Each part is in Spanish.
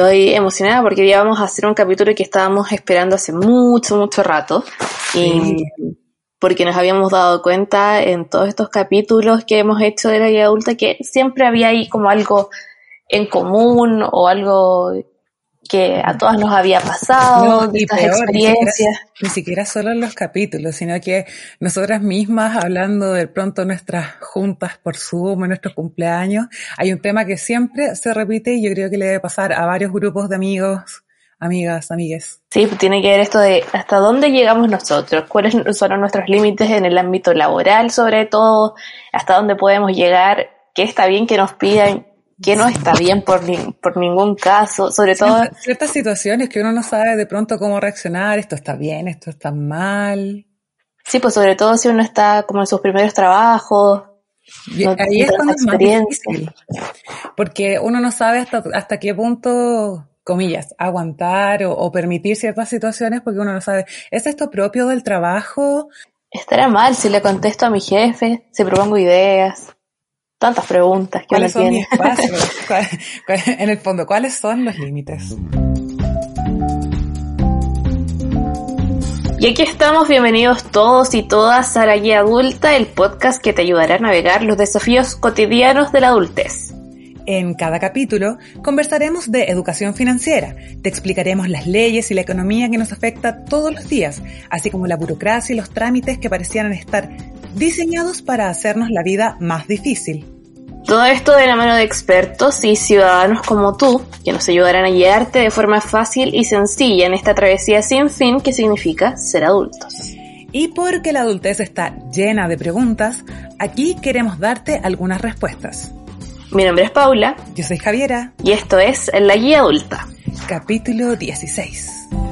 Estoy emocionada porque ya vamos a hacer un capítulo que estábamos esperando hace mucho, mucho rato. Y porque nos habíamos dado cuenta en todos estos capítulos que hemos hecho de la vida adulta que siempre había ahí como algo en común o algo que a todas nos había pasado, estas experiencias. Ni siquiera, solo en los capítulos, sino que nosotras mismas, hablando de pronto nuestras juntas por Zoom, en nuestros cumpleaños, hay un tema que siempre se repite y yo creo que le debe pasar a varios grupos de amigos, amigas, amigues. Sí, tiene que ver esto de hasta dónde llegamos nosotros, cuáles son nuestros límites en el ámbito laboral sobre todo, hasta dónde podemos llegar, qué está bien que nos pidan, que no está bien por, por ningún caso, sobre todo... Ciertas situaciones que uno no sabe de pronto cómo reaccionar, esto está bien, esto está mal. Sí, pues sobre todo si uno está como en sus primeros trabajos. Y ahí es cuando es más difícil, porque uno no sabe hasta, hasta qué punto, comillas, aguantar o, o permitir ciertas situaciones porque uno no sabe, ¿es esto propio del trabajo? Estará mal si le contesto a mi jefe, si propongo ideas tantas preguntas que ¿Cuáles son mis en el fondo, ¿cuáles son los límites? Y aquí estamos, bienvenidos todos y todas a La Guía Adulta, el podcast que te ayudará a navegar los desafíos cotidianos de la adultez. En cada capítulo conversaremos de educación financiera, te explicaremos las leyes y la economía que nos afecta todos los días, así como la burocracia y los trámites que parecieran estar diseñados para hacernos la vida más difícil. Todo esto de la mano de expertos y ciudadanos como tú, que nos ayudarán a guiarte de forma fácil y sencilla en esta travesía sin fin que significa ser adultos. Y porque la adultez está llena de preguntas, aquí queremos darte algunas respuestas. Mi nombre es Paula. Yo soy Javiera. Y esto es La Guía Adulta. Capítulo 16.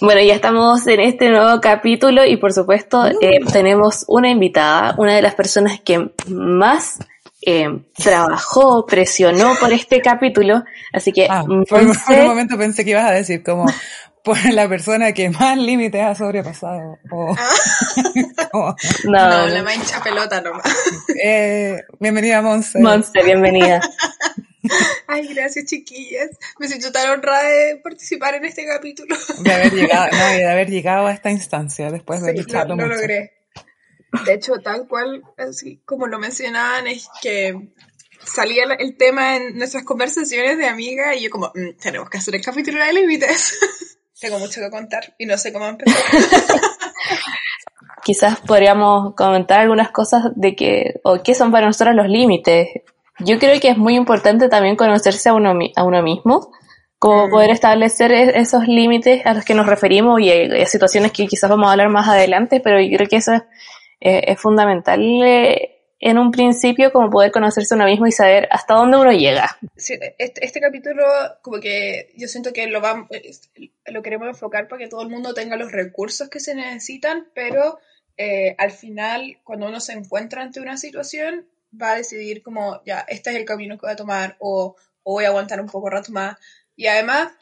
Bueno, ya estamos en este nuevo capítulo y por supuesto eh, tenemos una invitada, una de las personas que más eh, trabajó, presionó por este capítulo, así que... Ah, por, un momento pensé que ibas a decir como por la persona que más límites ha sobrepasado. Ah. no, no, la mancha pelota nomás. Eh, bienvenida, Monse. Monse, bienvenida. Ay, gracias, chiquillas. Me siento tan honrada de participar en este capítulo. De haber llegado, no, de haber llegado a esta instancia después de lucharlo lo, lo logré. De hecho, tal cual, así como lo mencionaban, es que salía el tema en nuestras conversaciones de amiga y yo como, mm, tenemos que hacer el capítulo de límites. Tengo mucho que contar y no sé cómo empezar. Quizás podríamos comentar algunas cosas de que, o qué son para nosotros los límites yo creo que es muy importante también conocerse a uno, a uno mismo, como mm. poder establecer e-, esos límites a los que nos referimos y hay, situaciones que quizás vamos a hablar más adelante, pero yo creo que eso es, es fundamental eh, en un principio como poder conocerse a uno mismo y saber hasta dónde uno llega. Sí, este, este capítulo como que yo siento que lo, vamos, lo queremos enfocar para que todo el mundo tenga los recursos que se necesitan, pero eh, al final cuando uno se encuentra ante una situación va a decidir como, ya, este es el camino que voy a tomar o, voy a aguantar un poco rato más. Y además,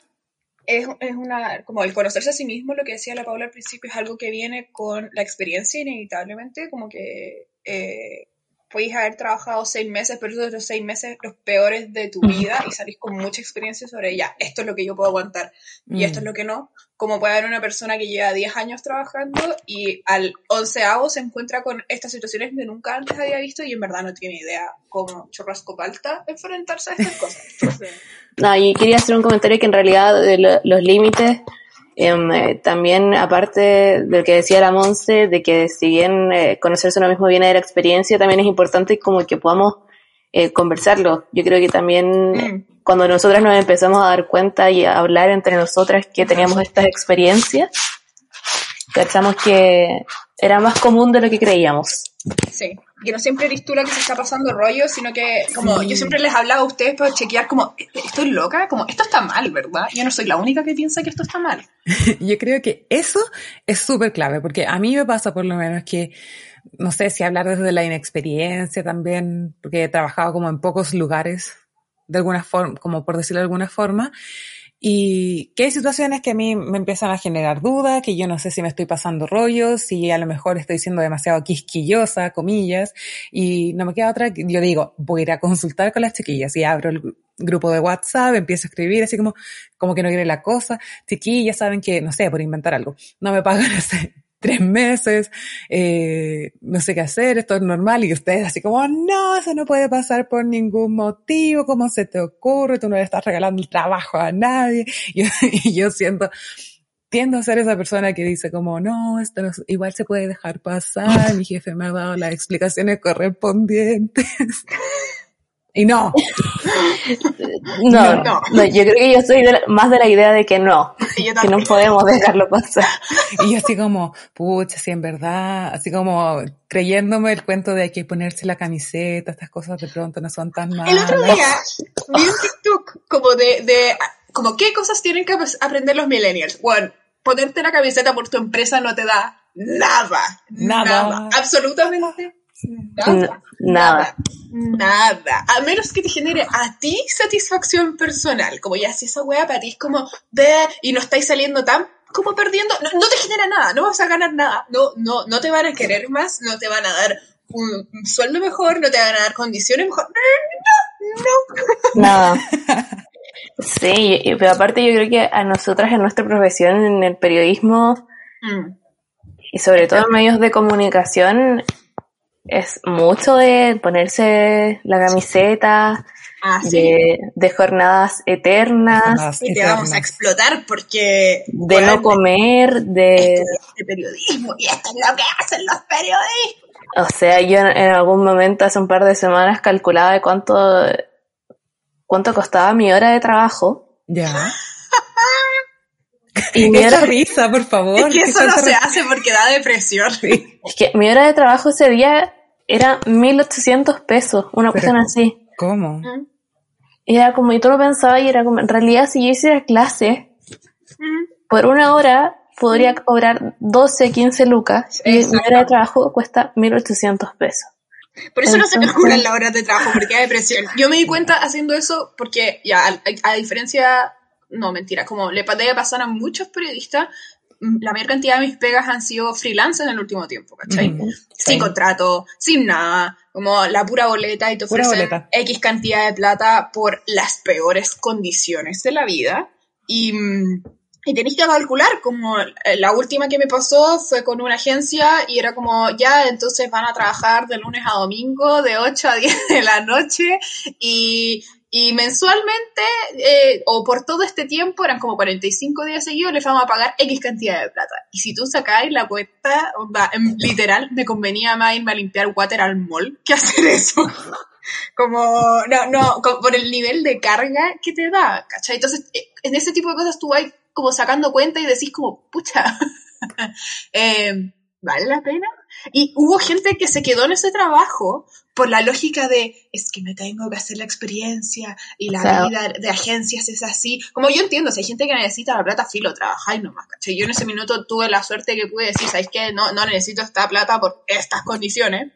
es, es, una, como el conocerse a sí mismo, lo que decía la Paula al principio, es algo que viene con la experiencia inevitablemente, como que eh, podéis haber trabajado seis meses, pero esos los seis meses los peores de tu vida y salís con mucha experiencia sobre ya, esto es lo que yo puedo aguantar y esto es mm. lo que no. Como puede haber una persona que lleva 10 años trabajando y al onceavo se encuentra con estas situaciones que nunca antes había visto y en verdad no tiene idea cómo chorrasco palta enfrentarse a estas cosas. no, y quería hacer un comentario que en realidad los límites eh, también, aparte de lo que decía la Monse, de que si bien eh, conocerse uno mismo viene de la experiencia, también es importante como que podamos eh, conversarlo. Yo creo que también mm. cuando nosotras nos empezamos a dar cuenta y a hablar entre nosotras que teníamos estas experiencias, cachamos que era más común de lo que creíamos. Sí, que no siempre eres tú la que se está pasando rollo, sino que como yo siempre les hablaba a ustedes para chequear como, estoy loca, como esto está mal, ¿verdad? Yo no soy la única que piensa que esto está mal. yo creo que eso es súper clave, porque a mí me pasa por lo menos que, no sé si hablar desde la inexperiencia también, porque he trabajado como en pocos lugares, de alguna forma, como por decirlo de alguna forma, Y que hay situaciones que a mí me empiezan a generar dudas, que yo no sé si me estoy pasando rollos, si a lo mejor estoy siendo demasiado quisquillosa, comillas, y no me queda otra, yo digo, voy a ir a consultar con las chiquillas y abro el grupo de WhatsApp, empiezo a escribir así como, como que no quiere la cosa, chiquillas saben que, no sé, por inventar algo, no me pagan ese, tres meses, eh, no sé qué hacer, esto es normal, y ustedes así como, no, eso no puede pasar por ningún motivo, ¿cómo se te ocurre? Tú no le estás regalando el trabajo a nadie. Y, y yo siento, tiendo a ser esa persona que dice como, no, esto no, igual se puede dejar pasar, mi jefe me ha dado las explicaciones correspondientes. Y no. no, no, no, yo creo que yo soy más de la idea de que no, que no podemos dejarlo pasar. Y yo así como, pucha, si en verdad, así como creyéndome el cuento de hay que ponerse la camiseta, estas cosas de pronto no son tan malas. El otro día vi un TikTok como de, de, como qué cosas tienen que aprender los millennials. Bueno, ponerte la camiseta por tu empresa no te da nada. Nada. nada absolutamente Nada, nada. Nada. A menos que te genere a ti satisfacción personal. Como ya, si esa weá para ti es como, ve y no estáis saliendo tan como perdiendo, no, te genera nada, no vas a ganar nada, no, no, no te van a querer más, no te van a dar un, sueldo mejor, no te van a dar condiciones mejor. No, no. Nada. Sí, pero aparte yo creo que a nosotras en nuestra profesión, en el periodismo, mm. y sobre todo en medios de comunicación, es mucho de ponerse la camiseta, ah, de, jornadas eternas. y te vamos a explotar porque... De no comer, de... de periodismo, y esto es lo que hacen los periodistas. O sea, yo en algún momento hace un par de semanas calculaba de cuánto, cuánto costaba mi hora de trabajo. Ya. Y mi hora... risa, por favor. Es que eso no se hace porque da depresión. Es que mi hora de trabajo ese día era 1800 pesos, una cuestión así. ¿Cómo? Y era como, y todo lo pensaba y era como, en realidad si yo hiciera clase, por una hora podría cobrar 12, 15 lucas y mi hora de trabajo cuesta 1800 pesos. Por eso no se calculan las horas de trabajo, porque hay depresión. Yo me di cuenta haciendo eso porque, ya, a, diferencia, no, mentira, como le debe pasar a muchos periodistas, la mayor cantidad de mis pegas han sido freelance en el último tiempo, ¿cachai? Sin contrato, sin nada, como la pura boleta y te ofrecen X cantidad de plata por las peores condiciones de la vida. Y, y tenéis que calcular, como eh, la última que me pasó fue con una agencia y era como, ya, entonces van a trabajar de lunes a domingo, de 8 a 10 de la noche y y mensualmente, eh, o por todo este tiempo, eran como 45 días seguidos, les vamos a pagar X cantidad de plata. Y si tú sacáis la cuenta, literal, me convenía más irme a limpiar water al mall que hacer eso. como, no, no, por el nivel de carga que te da, ¿cachai? Entonces, eh, en ese tipo de cosas tú vas como sacando cuenta y decís como, pucha, eh, ¿vale la pena? Y hubo gente que se quedó en ese trabajo por la lógica de es que me tengo que hacer la experiencia y la vida de agencias es así. Como yo entiendo, si hay gente que necesita la plata, filo, trabajáis nomás, ¿cachai? Yo en ese minuto tuve la suerte que pude decir, ¿sabéis qué? No, no necesito esta plata por estas condiciones.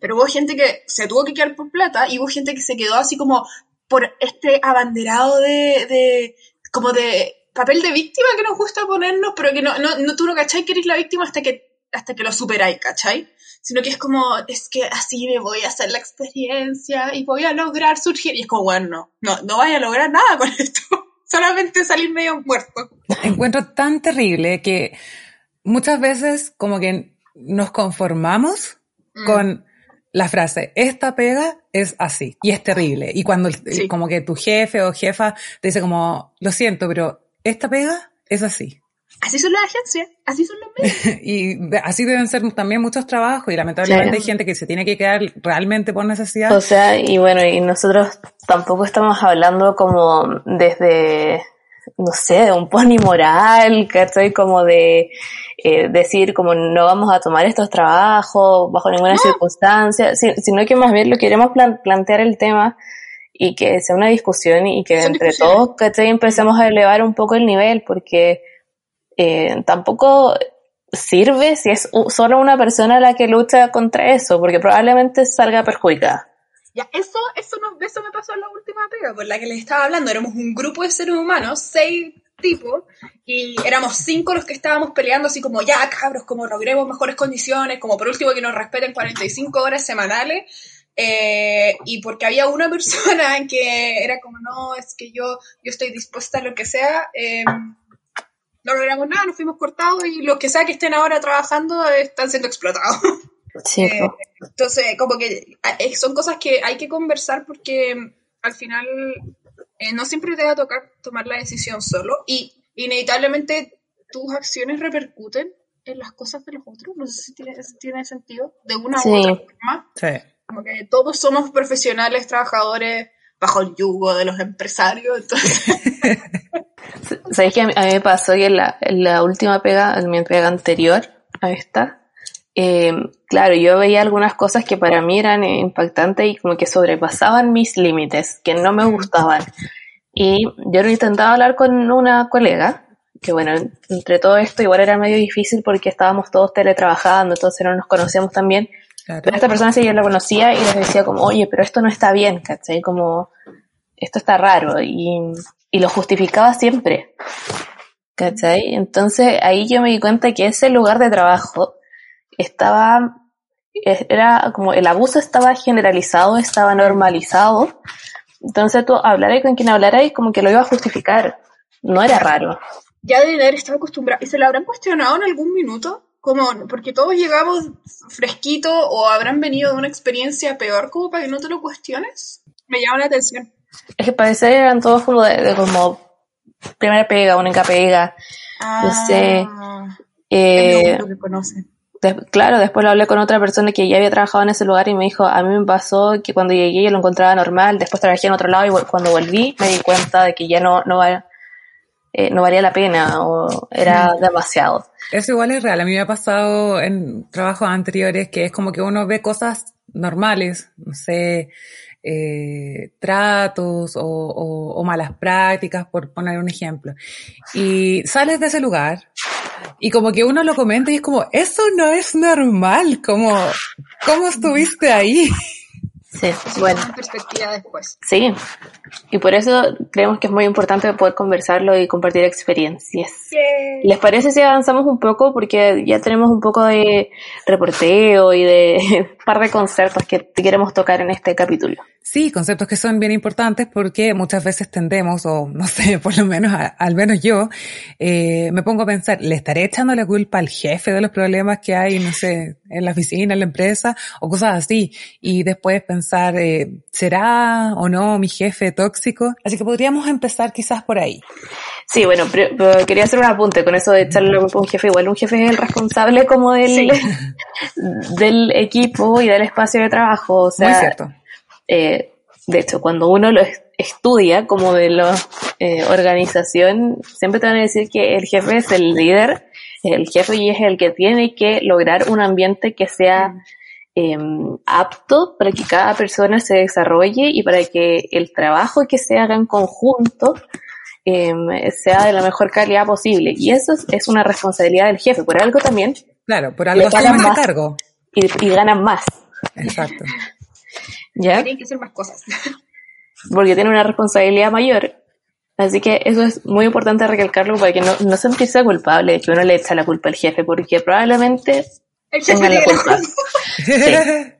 Pero hubo gente que se tuvo que quedar por plata y hubo gente que se quedó así como por este abanderado de, de como de papel de víctima que nos gusta ponernos, pero que no, no, no tú no cachai que eres la víctima hasta que hasta que lo superáis, ¿cachai? Sino que es como, es que así me voy a hacer la experiencia y voy a lograr surgir. Y es como, bueno, no, no vaya a lograr nada con esto. Solamente salir medio muerto. Encuentro tan terrible que muchas veces como que nos conformamos mm. con la frase, esta pega es así y es terrible. Y cuando como que tu jefe o jefa te dice como, lo siento, pero esta pega es así. Así son las agencias, así son los medios. y así deben ser también muchos trabajos y lamentablemente hay gente que se tiene que quedar realmente por necesidad. O sea, y bueno, y nosotros tampoco estamos hablando como desde, no sé, de un pony moral, que estoy como de eh, decir como no vamos a tomar estos trabajos bajo ninguna circunstancia, sino que más bien lo queremos plantear el tema y que sea una discusión y que entre todos, que empecemos a elevar un poco el nivel, porque eh, tampoco sirve si es solo una persona la que lucha contra eso, porque probablemente salga perjudicada. Ya, eso, eso, no, eso me pasó en la última pega por la que les estaba hablando. Éramos un grupo de seres humanos, seis tipos, y éramos cinco los que estábamos peleando así como, ya cabros, como logremos mejores condiciones, como por último que nos respeten 45 horas semanales. Eh, y porque había una persona que era como, no, es que yo, yo estoy dispuesta a lo que sea, eh, no logramos nada, nos fuimos cortados y los que sea que estén ahora trabajando están siendo explotados. Sí, Eh, entonces, como que eh, son cosas que hay que conversar porque mm, al final eh, no siempre te va a tocar tomar la decisión solo y inevitablemente tus acciones repercuten en las cosas de los otros. No sé si tiene, si tiene sentido, de una Sí. u otra forma. Sí. Como que todos somos profesionales, trabajadores bajo el yugo de los empresarios. Entonces, ¿Sabéis que a mí, a mí me pasó que en la, en la última pega, en mi pega anterior a esta, eh, claro, yo veía algunas cosas que para mí eran impactantes y como que sobrepasaban mis límites, que no me gustaban. Y yo lo intentaba hablar con una colega, que bueno, entre todo esto igual era medio difícil porque estábamos todos teletrabajando, entonces no nos conocíamos. Claro. Pero esta persona sí yo la conocía y les decía como, oye, pero esto no está bien, ¿cachai? Como, esto está raro. Y, y lo justificaba siempre, ¿cachai? Entonces ahí yo me di cuenta que ese lugar de trabajo estaba, es- era como, el abuso estaba generalizado, estaba normalizado. Entonces tú hablaras con quien hablaras como que lo iba a justificar. No era raro. ya deben haber estado acostumbrados. ¿Y se lo habrán cuestionado en algún minuto? Como, porque todos llegamos fresquito o habrán venido de una experiencia peor como para que no te lo cuestiones. Me llama la atención. Es que parecer eran todos como de, de como primera pega, única pega. Sé. Ah, Eh, es lo que conocen. Des- claro, después lo hablé con otra persona que ya había trabajado en ese lugar y me dijo, a mí me pasó que cuando llegué yo lo encontraba normal, después trabajé en otro lado y cuando volví me di cuenta de que ya no, no, va- eh, no valía la pena o era demasiado. Eso igual es real. A mí me ha pasado en trabajos anteriores que es como que uno ve cosas normales, no sé, eh, tratos o, o- o malas prácticas, por poner un ejemplo. Y sales de ese lugar y como que uno lo comenta y es como, eso no es normal, como, ¿cómo estuviste ahí? Sí, bueno, En perspectiva después. sí. Y por eso creemos que es muy importante poder conversarlo y compartir experiencias. ¿Les parece si avanzamos un poco? Porque ya tenemos un poco de reporteo y de un par de conceptos que queremos tocar en este capítulo. Sí, conceptos que son bien importantes porque muchas veces tendemos, o no sé, por lo menos, a- al menos yo, eh, me pongo a pensar, ¿le estaré echando la culpa al jefe de los problemas que hay, no sé, en la oficina, en la empresa, o cosas así? Y después pensar, eh, ¿será o no mi jefe tóxico? Así que podríamos empezar quizás por ahí. Sí, bueno, pero, pero quería hacer un apunte con eso de echarle la culpa a un jefe. Igual un jefe es el responsable como del, del equipo y del espacio de trabajo. O sea, Muy cierto. eh, de hecho, cuando uno lo es- estudia como de la eh, organización, siempre te van a decir que el jefe es el líder, el jefe y es el que tiene que lograr un ambiente que sea eh, apto para que cada persona se desarrolle y para que el trabajo que se haga en conjunto eh, sea de la mejor calidad posible. Y eso es, es una responsabilidad del jefe. Por algo también, Claro, por algo ese más. cargo. y, y ganan más. Exacto. ¿Ya? Tienen que hacer más cosas. porque tiene una responsabilidad mayor. Así que eso es muy importante recalcarlo para que no, no sentirse culpable de que uno le echa la culpa al jefe, porque probablemente El la tiene la culpa. culpa.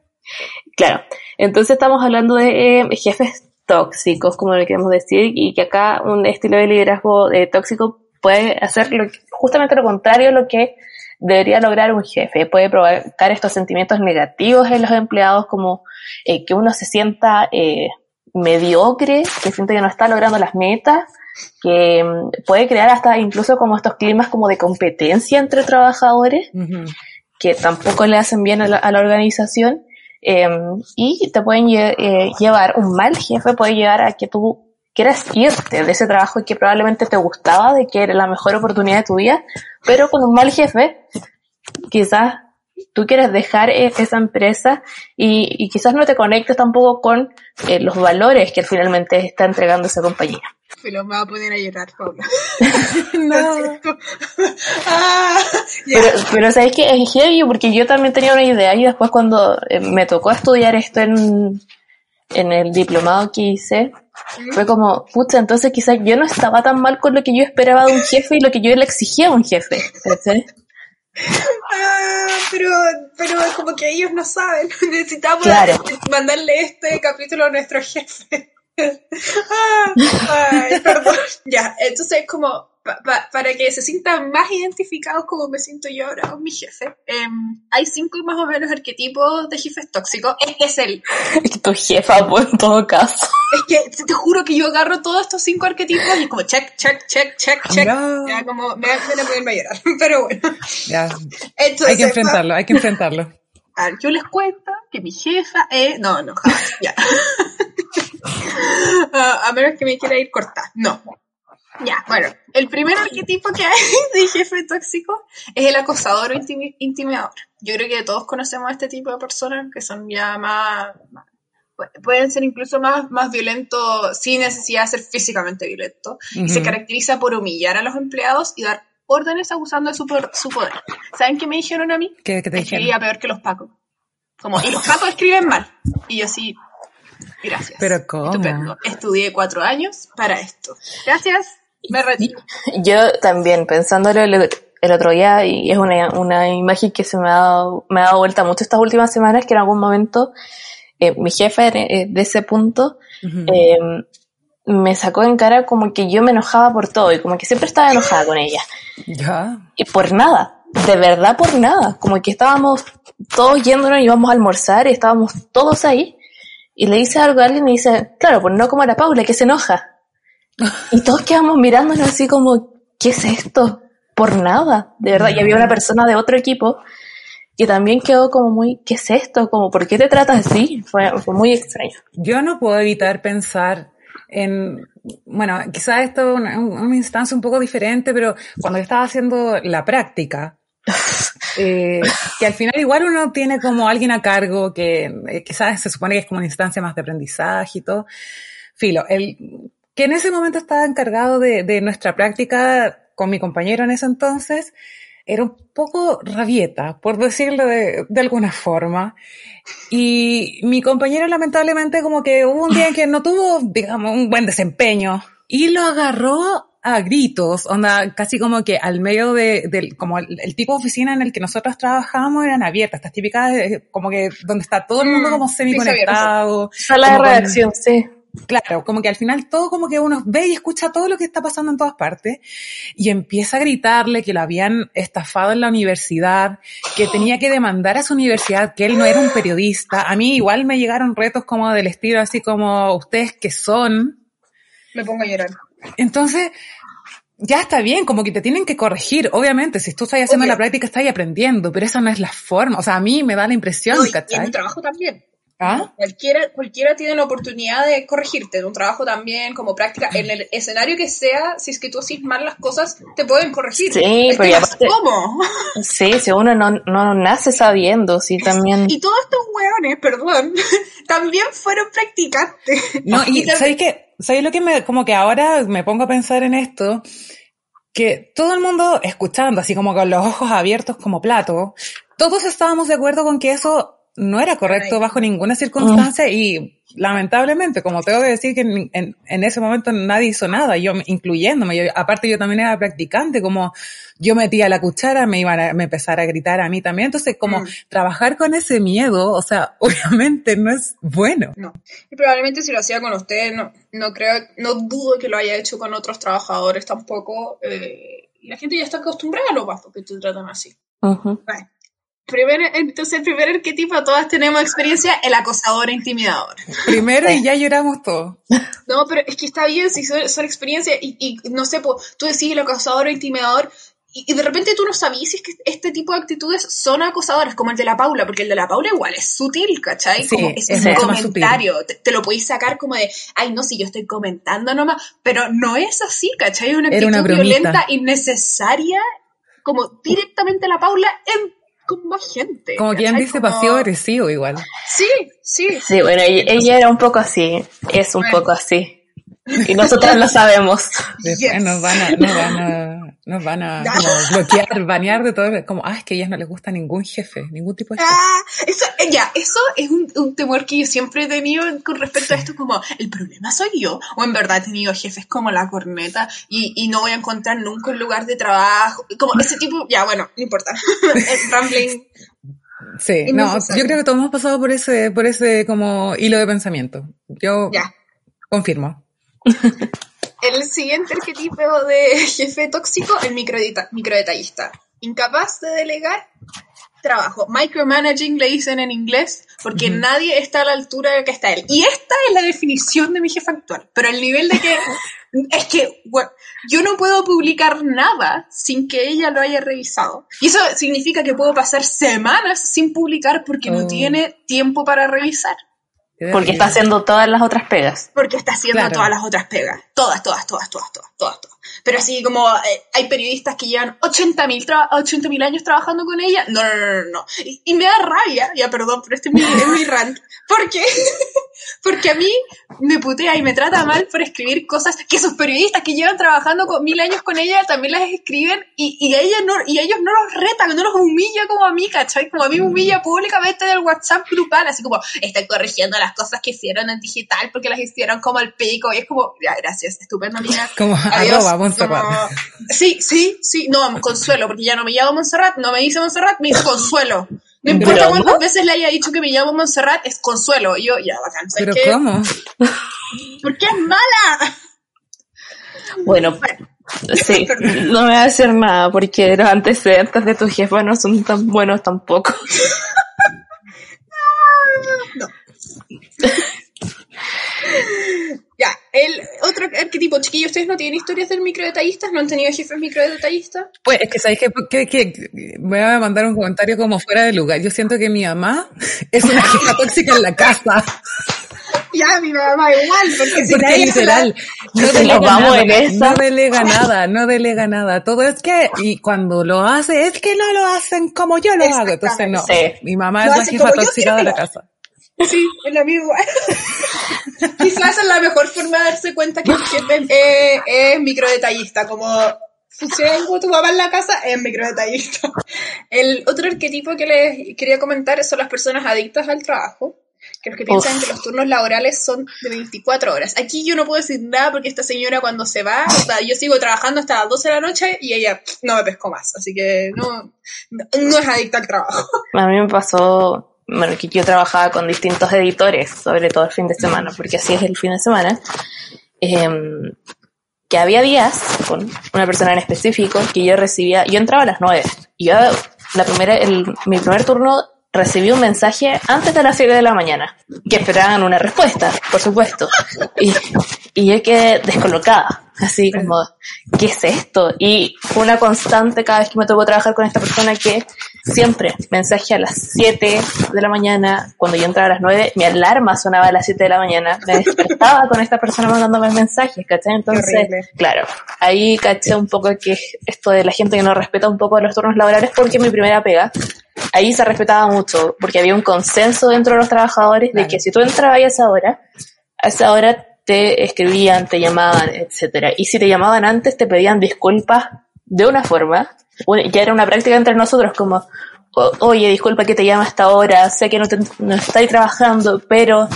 Claro. Entonces estamos hablando de eh, jefes tóxicos, como le queremos decir, y que acá un estilo de liderazgo eh, tóxico puede hacer lo que- justamente lo contrario a lo que debería lograr un jefe. Puede provocar estos sentimientos negativos en los empleados, como eh, que uno se sienta eh, mediocre, que siente que no está logrando las metas, que mm, puede crear hasta incluso como estos climas como de competencia entre trabajadores. Que tampoco le hacen bien a la, organización eh, y te pueden eh, llevar, un mal jefe puede llevar a que tú quieras irte de ese trabajo que probablemente te gustaba, de que era la mejor oportunidad de tu vida, pero con un mal jefe quizás tú quieres dejar e- esa empresa y, y quizás no te conectes tampoco con eh, los valores que finalmente está entregando esa compañía. Filo, me va a poner a llorar, Paula. No. ah. Pero, pero sabes que es heavy porque yo también tenía una idea y después cuando eh, me tocó estudiar esto en, en el diplomado que hice, fue como, pucha, entonces quizás yo no estaba tan mal con lo que yo esperaba de un jefe y lo que yo le exigía a un jefe. Ah, pero, pero como que ellos no saben. Necesitamos mandarle este capítulo a nuestro jefe. Ah, ay, perdón. Ya, entonces como para que se sientan más identificados como me siento yo ahora con mi jefe. Em, hay cinco más o menos arquetipos de jefes tóxicos. Este es el... Es tu jefa, pues, en todo caso. Es que te juro que yo agarro todos estos cinco arquetipos y como check, check, check, check, check. Ya como me, me voy a llorar. Pero bueno. Ya. hay que enfrentarlo, hay que enfrentarlo. A ver, yo les cuento que mi jefa es... No, no, jamás. Ya. a menos que me quiera ir corta. No. Ya, bueno, el primer arquetipo que hay de jefe tóxico es el acosador o intimidador. Yo creo que todos conocemos a este tipo de personas que son ya más, pueden ser incluso más, más violentos sin necesidad de ser físicamente violentos. Y se caracteriza por humillar a los empleados y dar órdenes abusando de su, su poder. ¿Saben qué me dijeron a mí? ¿Qué, qué te Escribía peor que los pacos. Como, y los pacos escriben mal. Y yo sí, gracias. Pero ¿cómo? Estupendo. Estudié cuatro años para esto. Gracias. Me retiro. Yo también, pensándolo el, el otro día, y es una, una, imagen que se me ha, dado, me ha dado vuelta mucho estas últimas semanas, que en algún momento eh, mi jefe eh, de ese punto eh, me sacó en cara como que yo me enojaba por todo y como que siempre estaba enojada con ella. Ya. Y por nada, de verdad por nada. Como que estábamos todos yéndonos y íbamos a almorzar y estábamos todos ahí. Y le dice algo a alguien y dice, claro, pues no como a la Paula, que se enoja. Y todos quedamos mirándonos así como, ¿qué es esto? Por nada, de verdad. Y había una persona de otro equipo que también quedó como muy, ¿qué es esto? Como, ¿por qué te tratas así? Fue, fue muy extraño. Yo no puedo evitar pensar en, bueno, quizás esto es una, una, instancia un poco diferente, pero cuando yo estaba haciendo la práctica, eh, que al final igual uno tiene como alguien a cargo que eh, quizás se supone que es como una instancia más de aprendizaje y todo. Filo, el, que en ese momento estaba encargado de, de nuestra práctica con mi compañero en ese entonces, era un poco rabieta, por decirlo de, de, alguna forma. Y mi compañero lamentablemente como que hubo un día en que no tuvo, digamos, un buen desempeño y lo agarró a gritos, onda, casi como que al medio de, del, como el, el, tipo de oficina en el que nosotros trabajábamos eran abiertas, estas típicas, como que donde está todo el mundo mm, como semi conectado. Sala de redacción, sí. Claro, como que al final todo como que uno ve y escucha todo lo que está pasando en todas partes y empieza a gritarle que lo habían estafado en la universidad, que tenía que demandar a su universidad, que él no era un periodista. A mí igual me llegaron retos como del estilo así como ustedes que son. Me pongo a llorar. Entonces, ya está bien, como que te tienen que corregir. Obviamente, si tú estás haciendo Obvio. la práctica, estás aprendiendo, pero esa no es la forma. O sea, a mí me da la impresión, no, ¿cachai? Y en mi trabajo también. ¿Ah? Cualquiera, cualquiera tiene la oportunidad de corregirte en un trabajo también, como práctica, en el escenario que sea, si es que tú haces mal las cosas, te pueden corregir. Sí, pero aparte, ¿Cómo? Sí, si uno no, no nace sabiendo, sí también. Y todos estos hueones, perdón, también fueron practicantes. No, y, y ¿sabes qué? ¿Sabes lo que me, como que ahora me pongo a pensar en esto? Que todo el mundo escuchando, así como con los ojos abiertos como plato, todos estábamos de acuerdo con que eso no era correcto bajo ninguna circunstancia y lamentablemente, como tengo que decir que en, en, en, ese momento nadie hizo nada, yo incluyéndome, yo, aparte yo también era practicante, como yo metía la cuchara, me iban a me empezar a gritar a mí también, entonces como mm. trabajar con ese miedo, o sea, obviamente no es bueno. No, y probablemente si lo hacía con usted, no, no creo, no dudo que lo haya hecho con otros trabajadores tampoco, eh, y la gente ya está acostumbrada a lo bajo que te tratan así. Uh -huh. Bueno. Primer, entonces, el primer arquetipo, todas tenemos experiencia, el acosador e intimidador. Primero y ya lloramos todos. No, pero es que está bien si son, son experiencias y, y, no sé, pues, tú decís el acosador o intimidador y, y, de repente tú no sabías si es que este tipo de actitudes son acosadoras, como el de la Paula, porque el de la Paula igual es sutil, ¿cachai? Sí, como es, es un comentario, te, te, lo podéis sacar como de, ay, no, si yo estoy comentando nomás, pero no es así, ¿cachai? Una actitud una violenta, innecesaria, como directamente a la Paula en con más gente. Como quien dice como... pasivo agresivo igual. Sí, sí. Sí, bueno, ella, ella, era un poco así, es un bueno. poco así. Y nosotros lo sabemos. Después nos van a, nos van a, nos van a como bloquear, banear de todo. Como, ah, es que a ellas no les gusta ningún jefe, ningún tipo de jefe. Ah, eso, eh, ya, eso es un, un, temor que yo siempre he tenido con respecto a esto, como, el problema soy yo, o en verdad he tenido jefes como la corneta y, y no voy a encontrar nunca un lugar de trabajo, como ese tipo, ya, bueno, no importa. el rambling Sí, no, yo creo que todos hemos pasado por ese, por ese como hilo de pensamiento. Yo ya. confirmo. El siguiente arquetipo de jefe tóxico, el microdetallista. Incapaz de delegar trabajo. Micromanaging le dicen en inglés porque nadie está a la altura de que está él. Y esta es la definición de mi jefe actual. Pero el nivel de que es que yo no puedo publicar nada sin que ella lo haya revisado. Y eso significa que puedo pasar semanas sin publicar porque no oh. tiene tiempo para revisar. Porque está haciendo todas las otras pegas. Porque está haciendo todas las otras pegas. Todas, todas, todas, todas, todas, todas, todas. Pero así como eh, hay periodistas que llevan 80.000 mil años trabajando con ella. No, no, no, no. Y, me da rabia. Ya, perdón, pero este es mi, es mi rant. ¿Por qué? Porque a mí me putea y me trata mal por escribir cosas que esos periodistas que llevan trabajando con, mil años con ella también las escriben y, y, ella no, y ellos no los retan, no los humilla como a mí, ¿cachai? Como a mí me humilla públicamente en el WhatsApp grupal, así como, están corrigiendo las cosas que hicieron en digital porque las hicieron como el pico y es como, ya, gracias, estupendo, amiga. Como Adiós. Arroba Montserrat. sí, sí, sí, no, Consuelo, porque ya no me llamo Montserrat, no me dice Montserrat, me dice Consuelo. No importa cuántas veces le haya dicho que me llamo Montserrat, es consuelo. Y yo, ya, bacán. ¿Pero cómo? ¿Por qué es mala? Bueno, sí, no me va a hacer nada porque los antecedentes de tu jefa no son tan buenos tampoco. no. El otro arquetipo, chiquillos, ¿ustedes no tienen historias del microdetallistas? ¿No han tenido jefes microdetallistas? Pues es que, ¿sabéis que, que, Voy a mandar un comentario como fuera de lugar. Yo siento que mi mamá es una jefa tóxica en la casa. Ya, mi mamá igual, porque si porque literal, no delega, nada, no delega nada, no delega nada. Todo es que, y cuando lo hace, es que no lo hacen como yo lo hago. Entonces, no, mi mamá es la jefa tóxica de la casa. Sí, es la misma. Quizás es la mejor forma de darse cuenta que el jefe es, es microdetallista, como funciona como tu mamá en la casa, es microdetallista. El otro arquetipo que les quería comentar son las personas adictas al trabajo, que los que piensan que los turnos laborales son de 24 horas. Aquí yo no puedo decir nada porque esta señora cuando se va, o sea, yo sigo trabajando hasta las 12 de la noche y ella no me pescó más, así que no, no es adicta al trabajo. A mí me pasó bueno, que yo trabajaba con distintos editores, sobre todo el fin de semana, porque así es el fin de semana, em, que había días con una persona en específico que yo recibía, yo entraba a las nueve, y yo la primera, el, mi primer turno recibí un mensaje antes de las 7 de la mañana, que esperaban una respuesta, por supuesto. Y, y yo quedé descolocada, así como, ¿qué es esto? Y fue una constante cada vez que me tocó trabajar con esta persona que siempre mensaje a las 7 de la mañana, cuando yo entraba a las 9, mi alarma sonaba a las 7 de la mañana, me despertaba con esta persona mandándome mensajes, ¿cachai? Entonces, claro, ahí caché un poco que esto de la gente que no respeta un poco los turnos laborales porque mi primera pega, ahí se respetaba mucho, porque había un consenso dentro de los trabajadores de que si tú entrabas a esa hora, a esa hora te escribían, te llamaban, etcétera. Y si te llamaban antes, te pedían disculpas de una forma ya era una práctica entre nosotros como, oye, disculpa que te llama hasta ahora, sé que no, te, no estáis trabajando, pero...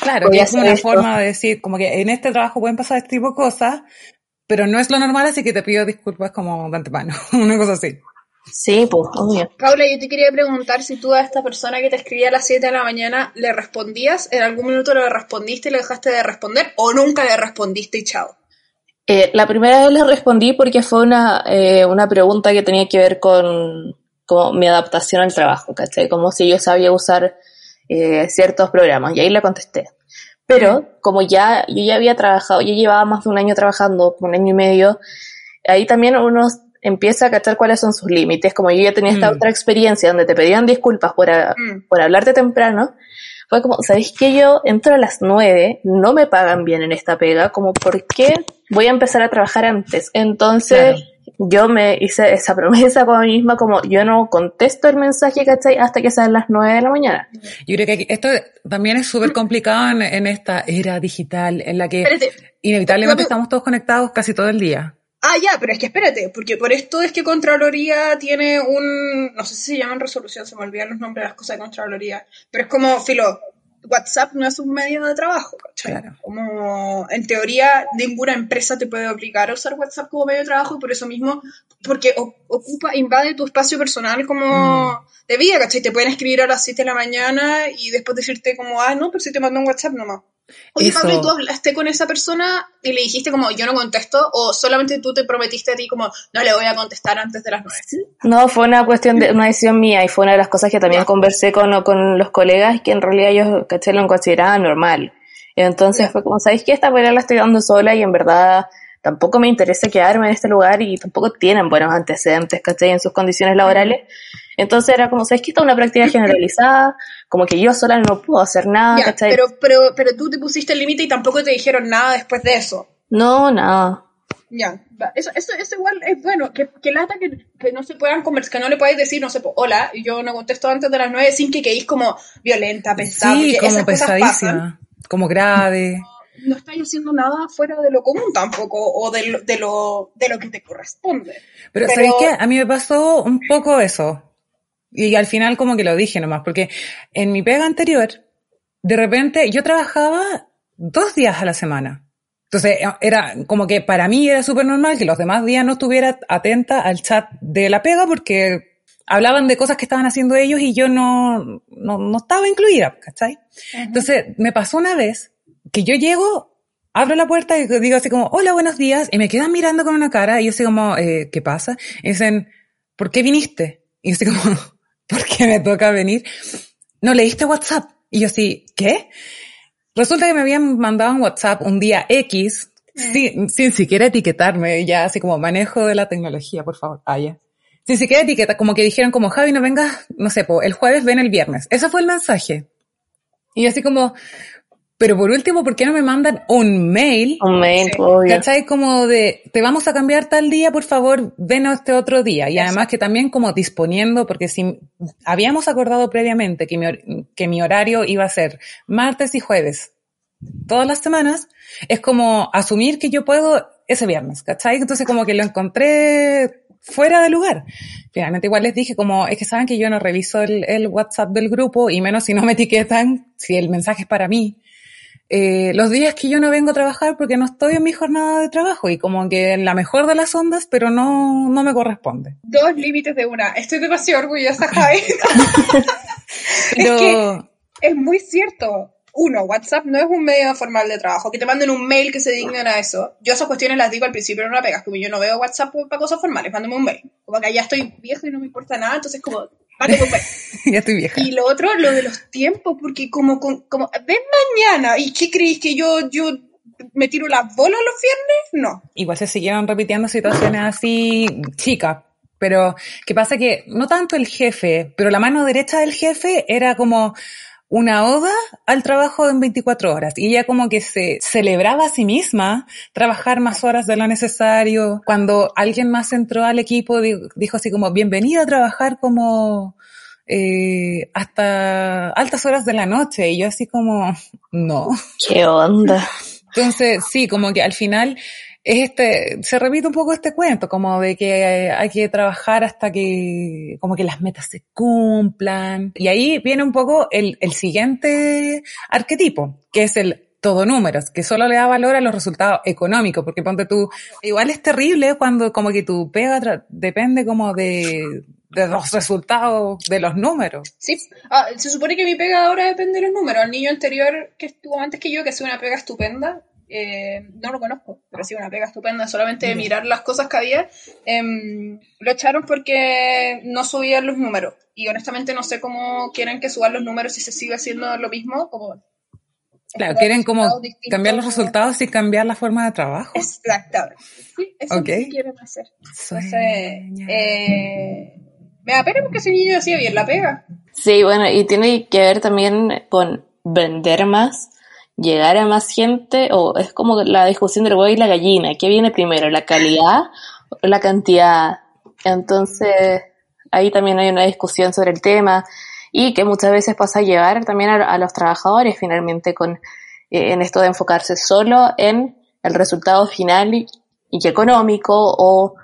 Claro, que es una forma de decir, como que en este trabajo pueden pasar este tipo de cosas, pero no es lo normal, así que te pido disculpas como de antemano, una cosa así. Sí, pues, obvio. Paula, yo te quería preguntar si tú a esta persona que te escribía a las 7 de la mañana le respondías, en algún minuto le respondiste y le dejaste de responder, o nunca le respondiste y chao. Eh, la primera vez le respondí porque fue una, eh, una pregunta que tenía que ver con, mi adaptación al trabajo, ¿cachai? Como si yo sabía usar eh, ciertos programas y ahí le contesté. Pero como ya yo ya había trabajado, yo llevaba más de un año trabajando, un año y medio, ahí también uno empieza a cachar cuáles son sus límites. Como yo ya tenía esta mm. otra experiencia donde te pedían disculpas por, mm. por hablarte temprano, fue como, ¿sabéis que yo entro a las nueve, no me pagan bien en esta pega? Como, ¿por qué voy a empezar a trabajar antes? Entonces, yo me hice esa promesa con mí misma como yo no contesto el mensaje, ¿cachai? Hasta que sean las 9 de la mañana. Yo creo que esto también es súper complicado en, esta era digital en la que inevitablemente estamos todos conectados casi todo el día. Ah, ya, pero es que espérate, porque por esto es que Contraloría tiene un, no sé si se llaman resolución, se me olvidan los nombres de las cosas de Contraloría, pero es como, filo, WhatsApp no es un medio de trabajo, Claro. Como en teoría ninguna empresa te puede obligar a usar WhatsApp como medio de trabajo, por eso mismo, porque ocupa, invade tu espacio personal como mm. de vida, ¿cachai? Te pueden escribir a las 7 de la mañana y después decirte como, ah, no, pero si te mando un WhatsApp nomás. Oye, Pablo, ¿tú hablaste con esa persona y le dijiste como yo no contesto? ¿O solamente tú te prometiste a ti como no le voy a contestar antes de las nueve? No, fue una cuestión de una decisión mía y fue una de las cosas que también conversé con, con los colegas que en realidad ellos, caché, lo consideraban normal. Entonces fue como, ¿sabéis qué? Esta pelea la estoy dando sola y en verdad tampoco me interesa quedarme en este lugar y tampoco tienen buenos antecedentes, ¿cachai? En sus condiciones laborales. Entonces era como, ¿sabes que Esta es una práctica generalizada, como que yo sola no puedo hacer nada, ¿cachai? Pero, pero, pero tú te pusiste el límite y tampoco te dijeron nada después de eso. No, nada. Ya, eso, eso, eso igual es bueno, que, que lata que, que no se puedan conversar, que no le puedes decir, no sé, hola, y yo no contesto antes de las nueve sin que queéis como violenta, pesada. Sí, como pesadísima, como grave no estáis haciendo nada fuera de lo común tampoco, o de lo, de lo, de lo que te corresponde. Pero, Pero ¿sabéis qué? A mí me pasó un poco eso. Y al final como que lo dije nomás, porque en mi pega anterior, de repente yo trabajaba dos días a la semana. Entonces era como que para mí era súper normal que los demás días no estuviera atenta al chat de la pega porque hablaban de cosas que estaban haciendo ellos y yo no, no, no estaba incluida, ¿cachai? Entonces me pasó una vez que yo llego, abro la puerta y digo así como, hola, buenos días, y me quedan mirando con una cara y yo así como, eh, ¿qué pasa? Y dicen, ¿por qué viniste? Y yo así como, ¿por qué me toca venir? No leíste WhatsApp. Y yo así, ¿qué? Resulta que me habían mandado un WhatsApp un día X, sin, sin siquiera etiquetarme, ya así como manejo de la tecnología, por favor. Ah, ya. Sin siquiera etiqueta, como que dijeron como, Javi, no vengas, no sé, el jueves ven el viernes. Ese fue el mensaje. Y yo así como, pero por último, ¿por qué no me mandan un mail? Un mail, ¿Cachai? Como de, te vamos a cambiar tal día, por favor, ven este otro día. Y además que también como disponiendo, porque si habíamos acordado previamente que mi, que mi horario iba a ser martes y jueves todas las semanas, es como asumir que yo puedo ese viernes, ¿cachai? Entonces como que lo encontré fuera de lugar. Finalmente igual les dije como, es que saben que yo no reviso el, el WhatsApp del grupo y menos si no me etiquetan, si el mensaje es para mí eh, los días que yo no vengo a trabajar porque no estoy en mi jornada de trabajo y como que en la mejor de las ondas, pero no, no me corresponde. Dos límites de una. Estoy demasiado orgullosa, Javi. es que es muy cierto. Uno, WhatsApp no es un medio formal de trabajo. Que te manden un mail que se dignen a eso. Yo esas cuestiones las digo al principio, no la pegas. Como yo no veo WhatsApp para cosas formales, mándame un mail. Como que ya estoy viejo y no me importa nada, entonces como ya estoy vieja. Y lo otro, lo de los tiempos, porque como, como, ven mañana, ¿y qué creéis que yo, yo me tiro las bolas los viernes? No. Igual se siguieron repitiendo situaciones así chicas. Pero, ¿qué pasa? Que no tanto el jefe, pero la mano derecha del jefe era como, una oda al trabajo en 24 horas y ella como que se celebraba a sí misma trabajar más horas de lo necesario. Cuando alguien más entró al equipo dijo así como bienvenida a trabajar como eh, hasta altas horas de la noche y yo así como no. ¿Qué onda? Entonces sí, como que al final este, se repite un poco este cuento, como de que hay que trabajar hasta que, como que las metas se cumplan. Y ahí viene un poco el, el siguiente arquetipo, que es el todo números, que solo le da valor a los resultados económicos, porque ponte tú, igual es terrible cuando como que tu pega depende como de, de los resultados de los números. Sí, ah, se supone que mi pega ahora depende de los números. El niño anterior que estuvo antes que yo, que hace una pega estupenda, eh, no lo conozco, pero sí una pega estupenda, solamente de mirar las cosas que había. Em, lo echaron porque no subían los números. Y honestamente no sé cómo quieren que suban los números si se sigue haciendo lo mismo, como Claro, quieren como cambiar los resultados y cambiar la forma de trabajo. Exactamente. Sí, eso es lo que quieren hacer. Entonces, eh, me da pena porque ese niño hacía bien la pega. Sí, bueno, y tiene que ver también con vender más llegar a más gente o es como la discusión del huevo y la gallina, ¿qué viene primero, la calidad la cantidad. Entonces, ahí también hay una discusión sobre el tema y que muchas veces pasa a llevar también a, los trabajadores finalmente con eh, en esto de enfocarse solo en el resultado final y, económico o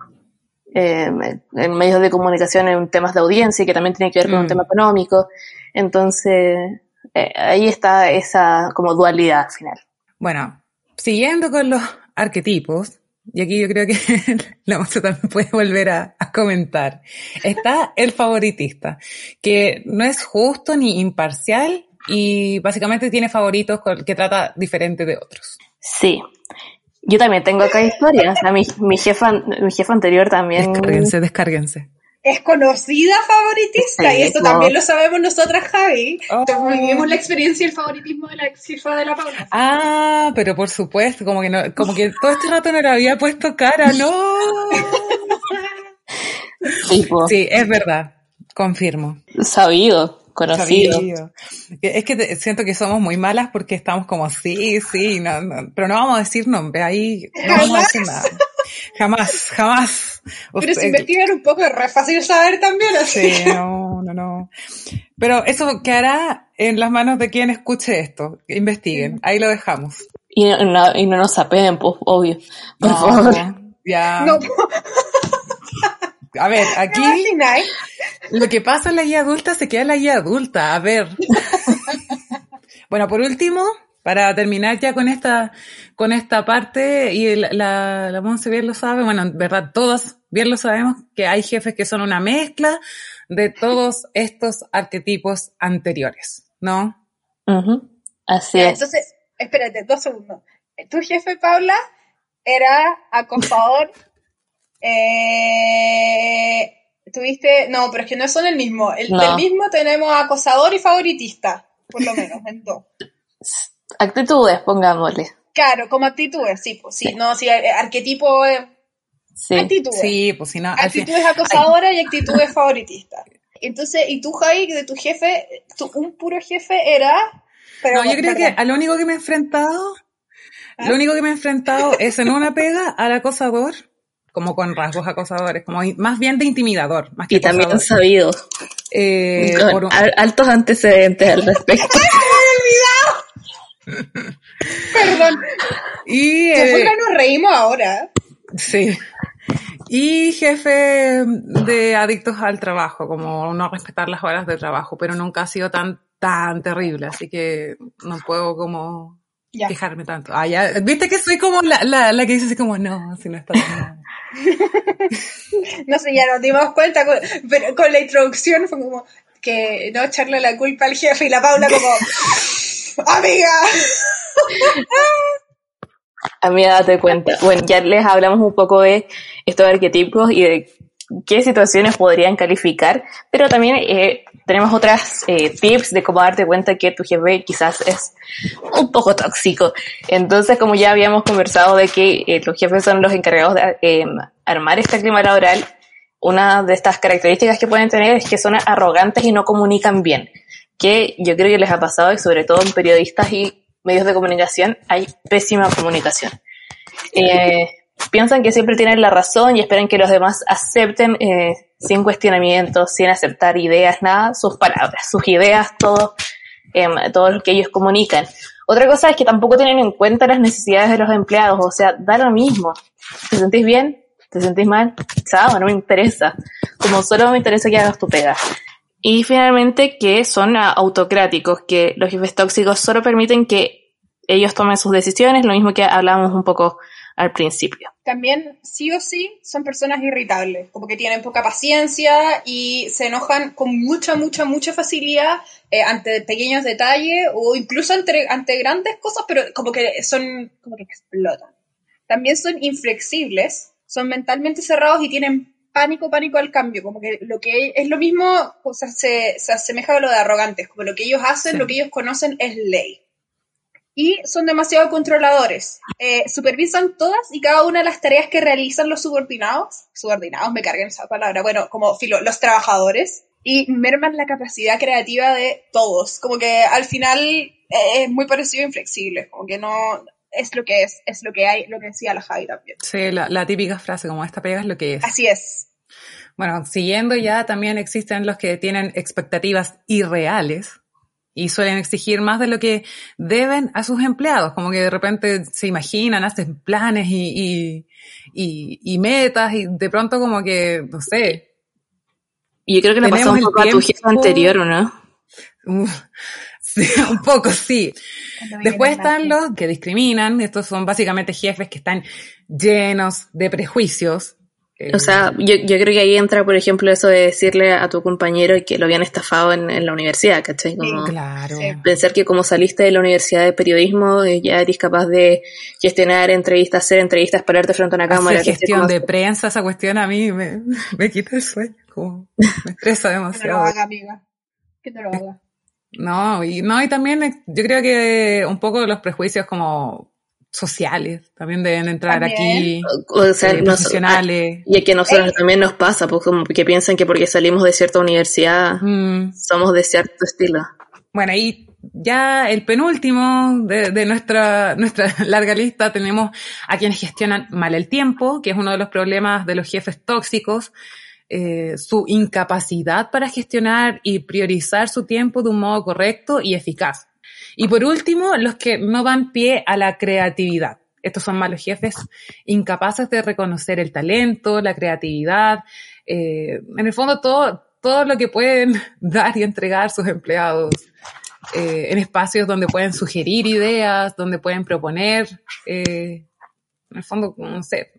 em, en medios de comunicación en temas de audiencia que también tiene que ver con un mm. tema económico. Entonces, eh, ahí está esa como dualidad final. Bueno, siguiendo con los arquetipos, y aquí yo creo que la moza también puede volver a, comentar, está el favoritista, que no es justo ni imparcial y básicamente tiene favoritos que trata diferente de otros. Sí. Yo también tengo acá historias. mi, mi, jefa, mi jefa anterior también. Descárguense, descárguense es conocida favoritista y esto también lo sabemos nosotras, Javi. Oh. Vivimos la experiencia y el favoritismo de la ex jefa de la Paula. Ah, pero por supuesto, como que no, como que todo este rato no le había puesto cara, no. sí, es verdad, confirmo. Sabido. Conocido. Es que siento que somos muy malas porque estamos como, sí, sí, no, pero no vamos a decir nombre, ahí no vamos a decir nada. Jamás, jamás. Pero si investigan un poco es re fácil saber también. Así. Sí, no, no, no. Pero eso quedará en las manos de quien escuche esto. Investiguen. Ahí lo dejamos. Y no, y no nos apeen, pues, obvio. Por favor. Ya. No. A ver, aquí lo que pasa en la guía adulta se queda en la guía adulta. A ver. bueno, por último, para terminar ya con esta, con esta parte, y la, la Monse bien lo sabe, bueno, en verdad todos bien lo sabemos, que hay jefes que son una mezcla de todos estos arquetipos anteriores, ¿no? Así es. Entonces, espérate, dos segundos. Tu jefe, Paula, era acosador. eh, tuviste, no, pero es que no son el mismo. El, mismo tenemos acosador y favoritista, por lo menos, en dos. Actitudes, pongámosle. Claro, como actitudes, sí, pues sí, no, sí, eh, arquetipo sí. actitudes. Sí, pues si no. Actitudes acosadoras y actitudes favoritistas. Entonces, y tú, Jai, de tu jefe, un puro jefe era. no, yo creo que a lo único que me he enfrentado, ¿Ah? lo único que me he enfrentado es en una pega al acosador, como con rasgos acosadores, como más bien de intimidador, más que Y también sabido. Eh, altos antecedentes al respecto. Perdón. Y eh, nos reímos ahora. Sí. Y jefe de adictos al trabajo, como no respetar las horas de trabajo, pero nunca ha sido tan, tan terrible, así que no puedo como quejarme tanto. Ah, ya, viste que soy como la, la, la que dice así como, no, si no está bien. no sé, ya nos dimos cuenta, pero con la introducción fue como que no echarle la culpa al jefe y la Paula como, amiga. Amiga, date cuenta. Bueno, ya les hablamos un poco de estos arquetipos y de qué situaciones podrían calificar, pero también eh, tenemos otras eh, tips de cómo darte cuenta que tu jefe quizás es un poco tóxico. Entonces, como ya habíamos conversado de que eh, los jefes son los encargados de armar este clima laboral, una de estas características que pueden tener es que son arrogantes y no comunican bien, que yo creo que les ha pasado y sobre todo en periodistas y medios de comunicación hay pésima comunicación. Eh, piensan que siempre tienen la razón y esperan que los demás acepten eh, sin cuestionamientos, sin aceptar ideas, nada, sus palabras, sus ideas, todo, eh, todo lo que ellos comunican. Otra cosa es que tampoco tienen en cuenta las necesidades de los empleados, o sea, da lo mismo. ¿Te sentís bien? ¿Te sentís mal? Chao, no me interesa. Como solo me interesa que hagas tu pega. Y finalmente que son autocráticos, que los jefes tóxicos solo permiten que ellos tomen sus decisiones, lo mismo que hablábamos un poco al principio. También, sí o sí, son personas irritables, como que tienen poca paciencia y se enojan con mucha, mucha, mucha facilidad eh, ante pequeños detalles o incluso ante, ante grandes cosas, pero como que son, como que explotan. También son inflexibles, son mentalmente cerrados y tienen pánico, pánico al cambio, como que lo que es lo mismo, o sea, se, se asemeja a lo de arrogantes, como lo que ellos hacen, lo que ellos conocen es ley. Y son demasiado controladores. Eh, supervisan todas y cada una de las tareas que realizan los subordinados, subordinados, me carguen esa palabra, bueno, como filo, los trabajadores, y merman la capacidad creativa de todos. Como que al final eh, es muy parecido a inflexible, como que no, es lo que es, es lo que hay, lo que decía la Javi también. Sí, la, la típica frase como esta pega es lo que es. Así es. Bueno, siguiendo ya también existen los que tienen expectativas irreales y suelen exigir más de lo que deben a sus empleados, como que de repente se imaginan, hacen planes y, y, y, metas y de pronto como que, no sé. Y yo creo que le pasó un poco a tu jefe anterior, ¿o no? Sí, un poco, sí. Después están los que discriminan, estos son básicamente jefes que están llenos de prejuicios, o sea, yo, yo creo que ahí entra, por ejemplo, eso de decirle a tu compañero que lo habían estafado en, la universidad, ¿cachai? Como claro. Pensar que como saliste de la universidad de periodismo, eh, ya eres capaz de gestionar entrevistas, hacer entrevistas, pararte frente a una cámara. Hacer gestión de prensa, esa cuestión a mí me, me quita el sueño, como me estresa demasiado. Que no lo haga, amiga. Que no lo haga. No, y no, y también yo creo que un poco los prejuicios como sociales también deben entrar aquí, o sea, eh, profesionales. y que a nosotros también nos pasa, pues como que piensan que porque salimos de cierta universidad mm. somos de cierto estilo. Bueno, y ya el penúltimo de, de, nuestra, nuestra larga lista tenemos a quienes gestionan mal el tiempo, que es uno de los problemas de los jefes tóxicos, eh, su incapacidad para gestionar y priorizar su tiempo de un modo correcto y eficaz. Y por último, los que no dan pie a la creatividad. Estos son malos jefes incapaces de reconocer el talento, la creatividad, eh, en el fondo todo, todo lo que pueden dar y entregar sus empleados eh, en espacios donde pueden sugerir ideas, donde pueden proponer, eh, en el fondo, no sé,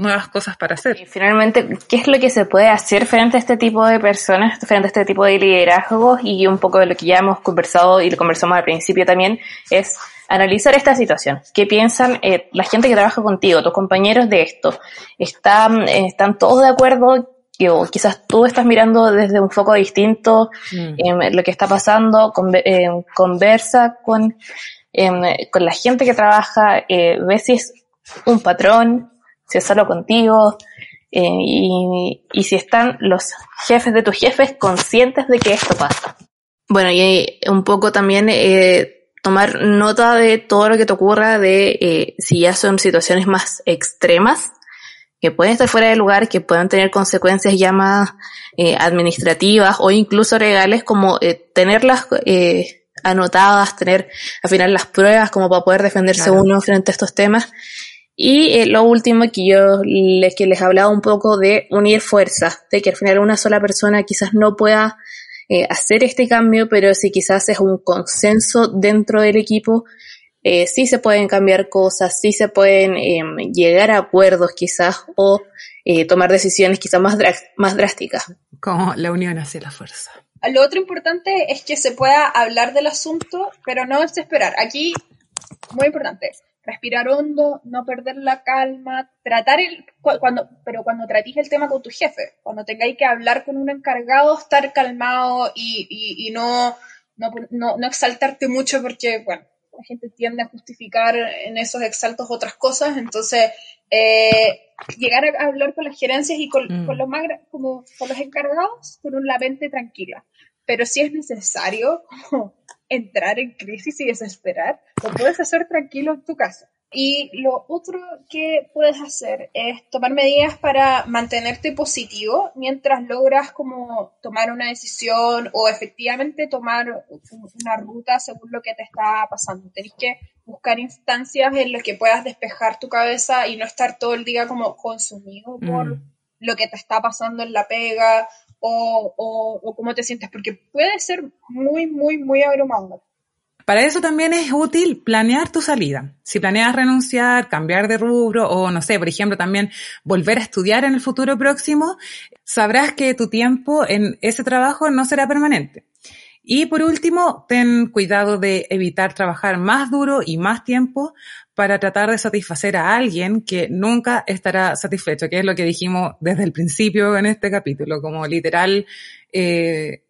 nuevas cosas para hacer. Y finalmente, ¿qué es lo que se puede hacer frente a este tipo de personas, frente a este tipo de liderazgos? Y un poco de lo que ya hemos conversado y lo conversamos al principio también, es analizar esta situación. ¿Qué piensan eh, la gente que trabaja contigo, tus compañeros de esto? ¿Están, están todos de acuerdo? O quizás tú estás mirando desde un foco distinto mm. en lo que está pasando, con, eh, conversa con, con la gente que trabaja, eh, ves si es un patrón, si es solo contigo, eh, y, y, si están los jefes de tus jefes conscientes de que esto pasa. Bueno, y un poco también eh, tomar nota de todo lo que te ocurra, de eh, si ya son situaciones más extremas, que pueden estar fuera de lugar, que puedan tener consecuencias ya más eh, administrativas o incluso legales, como eh, tenerlas eh, anotadas, tener al final las pruebas como para poder defenderse uno frente a estos temas y eh, lo último que yo les, que les hablaba un poco de unir fuerzas, de que al final una sola persona quizás no pueda eh, hacer este cambio, pero si quizás es un consenso dentro del equipo, eh, sí se pueden cambiar cosas, sí se pueden em, llegar a acuerdos quizás o eh, tomar decisiones quizás más, más drásticas. Como la unión hace la fuerza. Lo otro importante es que se pueda hablar del asunto, pero no desesperar. Aquí, muy importante, respirar hondo, no perder la calma, tratar el, cuando, pero cuando tratéis el tema con tu jefe, cuando tengáis que hablar con un encargado, estar calmado y, y, no, no, no, exaltarte mucho porque, bueno, la gente tiende a justificar en esos exaltos otras cosas, entonces eh, llegar a hablar con las gerencias y con, mm. con los más, como con los encargados con una mente tranquila. Pero si es necesario, entrar en crisis y desesperar, lo puedes hacer tranquilo en tu casa. Y lo otro que puedes hacer es tomar medidas para mantenerte positivo mientras logras como tomar una decisión o efectivamente tomar una ruta según lo que te está pasando. Tenés que buscar instancias en las que puedas despejar tu cabeza y no estar todo el día como consumido por mm. lo que te está pasando en la pega o, o, cómo te sientes, porque puede ser muy, muy, muy abrumador. Para eso también es útil planear tu salida. Si planeas renunciar, cambiar de rubro o, no sé, por ejemplo, también volver a estudiar en el futuro próximo, sabrás que tu tiempo en ese trabajo no será permanente. Y por último, ten cuidado de evitar trabajar más duro y más tiempo para tratar de satisfacer a alguien que nunca estará satisfecho, que es lo que dijimos desde el principio en este capítulo, como literal, eh,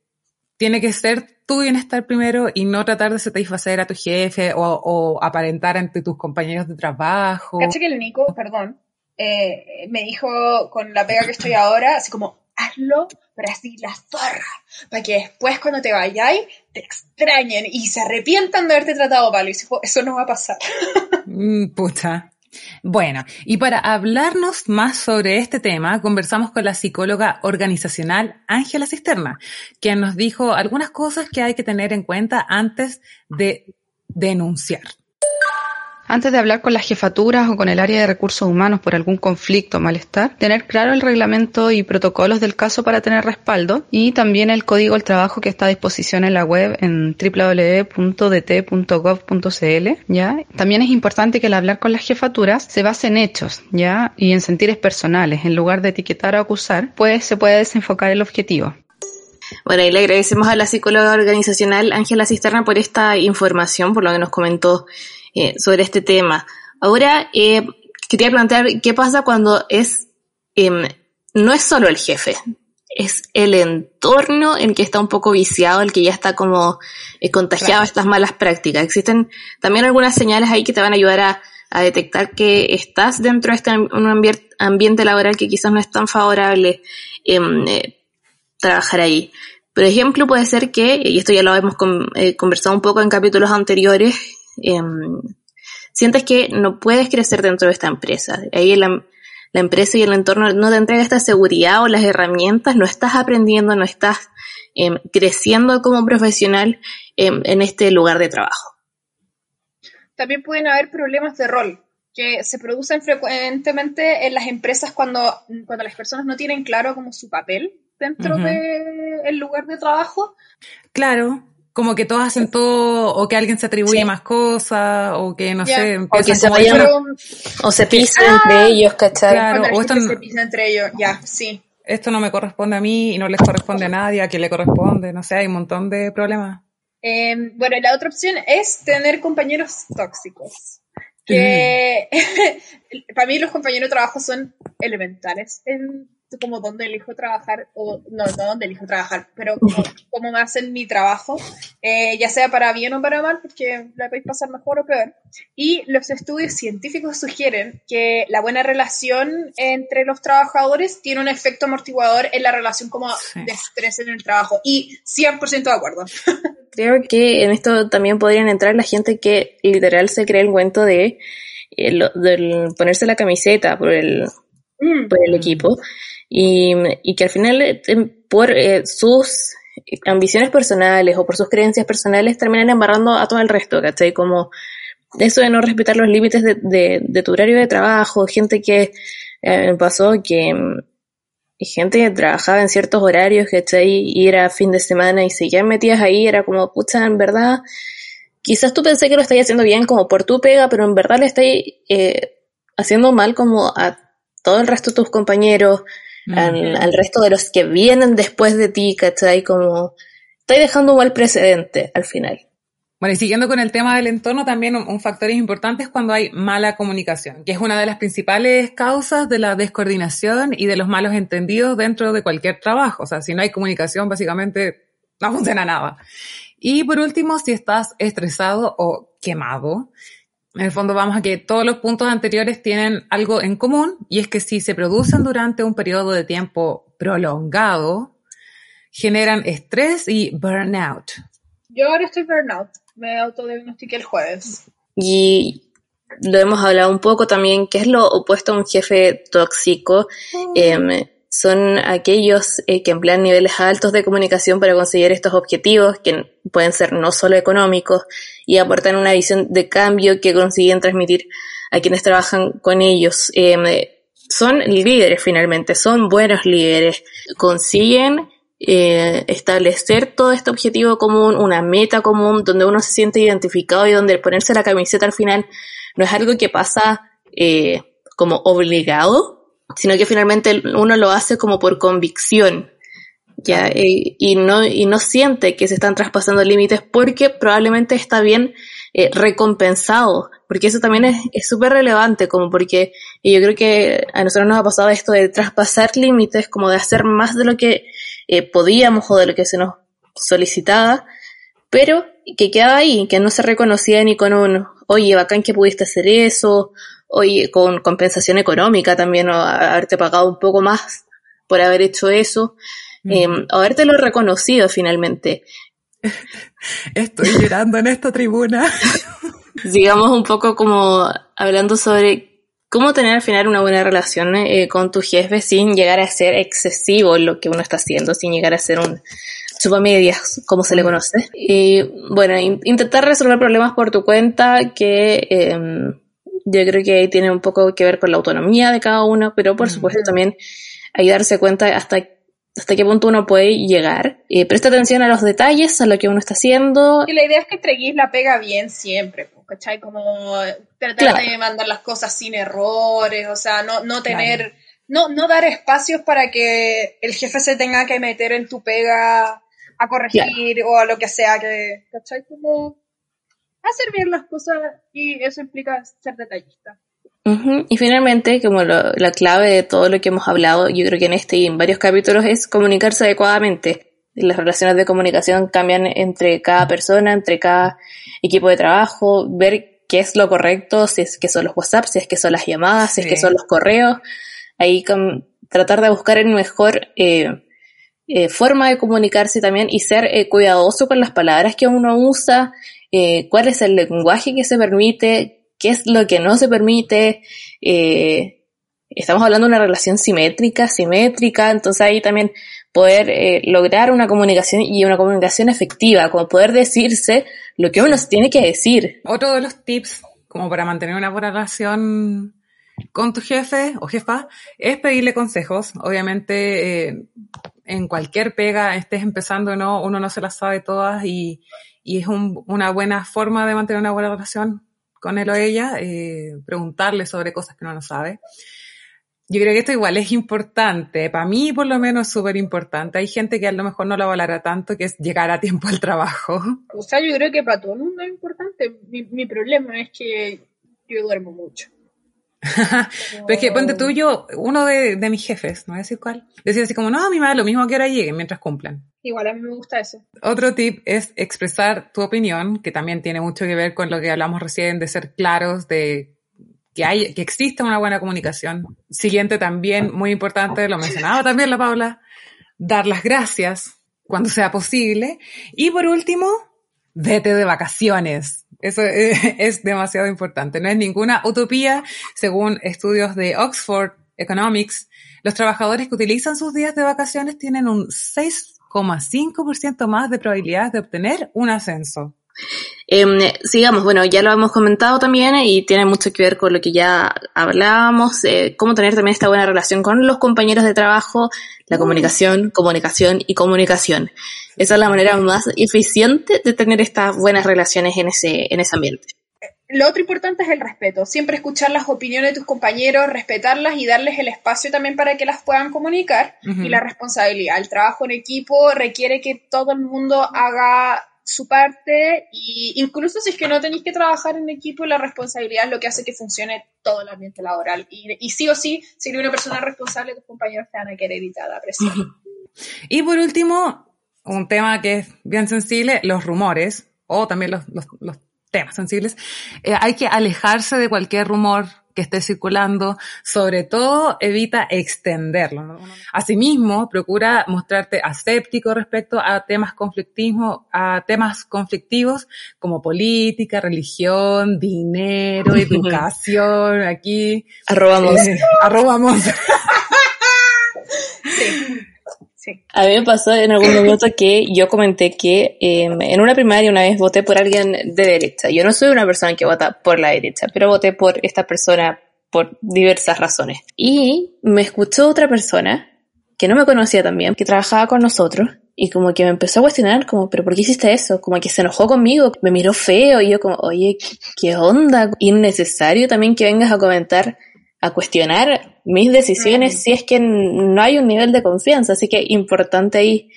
tiene que ser tu bienestar primero y no tratar de satisfacer a tu jefe o, aparentar ante tus compañeros de trabajo. Caché que el Nico, perdón, eh, me dijo con la pega que estoy ahora, así como, hazlo para así la zorra, para que después cuando te vayáis te extrañen y se arrepientan de haberte tratado mal. Y eso no va a pasar. Mm, pucha. Bueno, y para hablarnos más sobre este tema, conversamos con la psicóloga organizacional Ángela Cisterna, quien nos dijo algunas cosas que hay que tener en cuenta antes de denunciar. Antes de hablar con las jefaturas o con el área de recursos humanos por algún conflicto o malestar, tener claro el reglamento y protocolos del caso para tener respaldo y también el código del trabajo que está a disposición en la web en www.dt.gov.cl, ¿ya? También es importante que al hablar con las jefaturas se base en hechos, ¿ya? Y en sentires personales, en lugar de etiquetar o acusar, pues se puede desenfocar el objetivo. Bueno, y le agradecemos a la psicóloga organizacional Ángela Cisterna por esta información, por lo que nos comentó eh, sobre este tema. Ahora, eh, quería plantear qué pasa cuando es, em, no es solo el jefe, es el entorno en que está un poco viciado, el que ya está como eh, contagiado estas malas prácticas. Existen también algunas señales ahí que te van a ayudar a, a detectar que estás dentro de este un ambiente laboral que quizás no es tan favorable em, trabajar ahí. Por ejemplo, puede ser que, y esto ya lo hemos conversado un poco en capítulos anteriores, Em, sientes que no puedes crecer dentro de esta empresa. Ahí la, empresa y el entorno no te entrega esta seguridad o las herramientas, no estás aprendiendo, no estás em, creciendo como profesional em, en este lugar de trabajo. También pueden haber problemas de rol que se producen frecuentemente en las empresas cuando, cuando las personas no tienen claro como su papel dentro del lugar de trabajo. Claro, como que todos hacen todo, o que alguien se atribuye más cosas, o que no sé, o que se vayan, o se pisan entre ah, ellos, ¿cachai? Claro, o esto se pisa entre ellos, ya, sí. Esto no me corresponde a mí y no les corresponde a nadie, a quien le corresponde, no sé, hay un montón de problemas. Eh, bueno, la otra opción es tener compañeros tóxicos. Que para mí los compañeros de trabajo son elementales en como dónde elijo trabajar, o no, no dónde elijo trabajar, pero como, me hacen mi trabajo, eh, ya sea para bien o para mal, porque la podéis pasar mejor o peor. Y los estudios científicos sugieren que la buena relación entre los trabajadores tiene un efecto amortiguador en la relación como de estrés en el trabajo. Y 100% de acuerdo. Creo que en esto también podrían entrar la gente que literal se cree el cuento de, eh, ponerse la camiseta por el, mm. por el equipo y, y que al final eh, por eh, sus ambiciones personales o por sus creencias personales terminan embarrando a todo el resto, ¿cachai? Como eso de no respetar los límites de, de, de tu horario de trabajo, gente que eh, pasó que gente que trabajaba en ciertos horarios, ¿cachai? Y era fin de semana y seguían metidas ahí, era como, pucha, en verdad, quizás tú pensé que lo estáis haciendo bien como por tu pega, pero en verdad le estáis eh, haciendo mal como a todo el resto de tus compañeros, al, resto de los que vienen después de ti, ¿cachai? Como, estoy dejando un mal precedente al final. Bueno, y siguiendo con el tema del entorno, también un, factor importante es cuando hay mala comunicación, que es una de las principales causas de la descoordinación y de los malos entendidos dentro de cualquier trabajo. O sea, si no hay comunicación, básicamente no funciona nada. Y por último, si estás estresado o quemado, en el fondo vamos a que todos los puntos anteriores tienen algo en común y es que si se producen durante un periodo de tiempo prolongado, generan estrés y burnout. Yo ahora estoy burnout, me autodiagnostiqué el jueves. Y lo hemos hablado un poco también, ¿qué es lo opuesto a un jefe tóxico? Mm. Em, son aquellos eh, que emplean niveles altos de comunicación para conseguir estos objetivos, que pueden ser no solo económicos, y aportan una visión de cambio que consiguen transmitir a quienes trabajan con ellos. Em, son líderes finalmente, son buenos líderes, consiguen eh, establecer todo este objetivo común, una meta común, donde uno se siente identificado y donde ponerse la camiseta al final no es algo que pasa eh, como obligado, sino que finalmente uno lo hace como por convicción, ¿ya? Eh, y, no, y no siente que se están traspasando límites porque probablemente está bien eh, recompensado, porque eso también es súper relevante, como porque y yo creo que a nosotros nos ha pasado esto de traspasar límites, como de hacer más de lo que eh, podíamos o de lo que se nos solicitaba, pero que quedaba ahí, que no se reconocía ni con un, oye, bacán que pudiste hacer eso, oye, con compensación económica también, o haberte pagado un poco más por haber hecho eso, eh, habértelo reconocido finalmente. Estoy llorando en esta tribuna. Digamos un poco como hablando sobre cómo tener al final una buena relación eh, con tu jefe sin llegar a ser excesivo en lo que uno está haciendo, sin llegar a ser un chupamedias, como se le conoce. Y bueno, intentar resolver problemas por tu cuenta que em, yo creo que tiene un poco que ver con la autonomía de cada uno, pero por supuesto también hay darse cuenta hasta hasta qué punto uno puede llegar. Eh, presta atención a los detalles, a lo que uno está haciendo. Y la idea es que entreguís la pega bien siempre, ¿cachai? Como tratar de mandar las cosas sin errores, o sea, no, no tener, no, no dar espacios para que el jefe se tenga que meter en tu pega a corregir o a lo que sea que, ¿cachai? Como hacer bien las cosas y eso implica ser detallista. Y finalmente, como la clave de todo lo que hemos hablado, yo creo que en este y en varios capítulos es comunicarse adecuadamente. Las relaciones de comunicación cambian entre cada persona, entre cada equipo de trabajo, ver qué es lo correcto, si es que son los WhatsApp, si es que son las llamadas, si es que son los correos. Ahí con, tratar de buscar el mejor eh, eh, forma de comunicarse también y ser eh, cuidadoso con las palabras que uno usa, eh, cuál es el lenguaje que se permite, qué es lo que no se permite. Eh, estamos hablando de una relación simétrica, simétrica, entonces ahí también poder eh, lograr una comunicación y una comunicación efectiva, como poder decirse lo que uno tiene que decir. Otro de los tips como para mantener una buena relación con tu jefe o jefa es pedirle consejos. Obviamente, eh, en cualquier pega, estés empezando o no, uno no se las sabe todas y, y es un, una buena forma de mantener una buena relación con él o ella, eh, preguntarle sobre cosas que uno no sabe. Yo creo que esto igual es importante, para mí por lo menos es súper importante. Hay gente que a lo mejor no lo valora tanto, que es llegar a tiempo al trabajo. O sea, yo creo que para todo el mundo es importante. Mi, mi problema es que yo duermo mucho. Pero es que, ponte tú, yo, uno de, de, mis jefes, no voy a decir cuál, decía así como, no, me da lo mismo que ahora lleguen mientras cumplan. Igual a mí me gusta eso. Otro tip es expresar tu opinión, que también tiene mucho que ver con lo que hablamos recién, de ser claros, de que hay, que exista una buena comunicación. Siguiente también, muy importante, lo mencionaba también la Paula, dar las gracias cuando sea posible. Y por último, vete de vacaciones. Eso es demasiado importante. No es ninguna utopía. Según estudios de Oxford Economics, los trabajadores que utilizan sus días de vacaciones tienen un 6,5% más de probabilidades de obtener un ascenso. Eh, sigamos, bueno, ya lo hemos comentado también y tiene mucho que ver con lo que ya hablábamos, eh, cómo tener también esta buena relación con los compañeros de trabajo, la comunicación, comunicación y comunicación. Esa es la manera más eficiente de tener estas buenas relaciones en ese, en ese ambiente. Lo otro importante es el respeto. Siempre escuchar las opiniones de tus compañeros, respetarlas y darles el espacio también para que las puedan comunicar. Uh -huh. Y la responsabilidad. El trabajo en equipo requiere que todo el mundo haga su parte y incluso si es que no tenéis que trabajar en equipo, la responsabilidad es lo que hace que funcione todo el ambiente laboral. Y, y sí o sí, si eres una persona responsable, tus compañeros te van a querer evitar la presión. Y por último, un tema que es bien sensible, los rumores o también los, los, temas sensibles. Eh, hay que alejarse de cualquier rumor que esté circulando, sobre todo evita extenderlo. ¿no? Asimismo, procura mostrarte aséptico respecto a temas conflictismo, a temas conflictivos como política, religión, dinero, educación, aquí. Arrobamos. Eh, arrobamos. sí. A mí me pasó en algún momento que yo comenté que eh, en una primaria una vez voté por alguien de derecha. Yo no soy una persona que vota por la derecha, pero voté por esta persona por diversas razones. Y me escuchó otra persona que no me conocía también, que trabajaba con nosotros, y como que me empezó a cuestionar, como, pero ¿por qué hiciste eso? Como que se enojó conmigo, me miró feo, y yo como, oye, ¿qué onda? Innecesario también que vengas a comentar a cuestionar mis decisiones si es que no hay un nivel de confianza. Así que importante ahí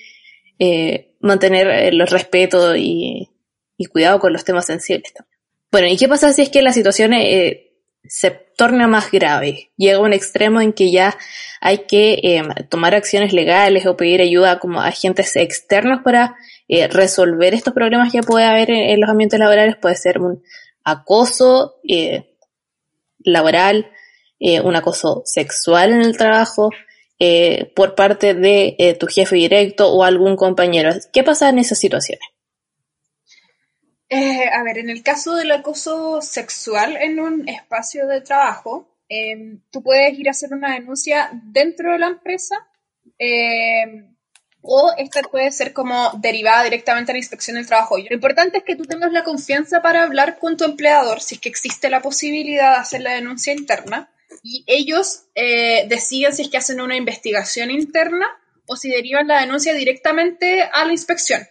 eh, mantener el respeto y, y, cuidado con los temas sensibles también. Bueno, ¿y qué pasa si es que la situación eh, se torna más grave? Llega a un extremo en que ya hay que eh, tomar acciones legales o pedir ayuda como a agentes externos para eh, resolver estos problemas que puede haber en, en, los ambientes laborales. Puede ser un acoso eh, laboral, eh, un acoso sexual en el trabajo, eh, por parte de eh, tu jefe directo o algún compañero. ¿Qué pasa en esas situaciones? A ver, en el caso del acoso sexual en un espacio de trabajo, em, tú puedes ir a hacer una denuncia dentro de la empresa em, o esta puede ser como derivada directamente a la inspección del trabajo. Lo importante es que tú tengas la confianza para hablar con tu empleador si es que existe la posibilidad de hacer la denuncia interna y ellos eh, deciden si es que hacen una investigación interna o si derivan la denuncia directamente a la inspección.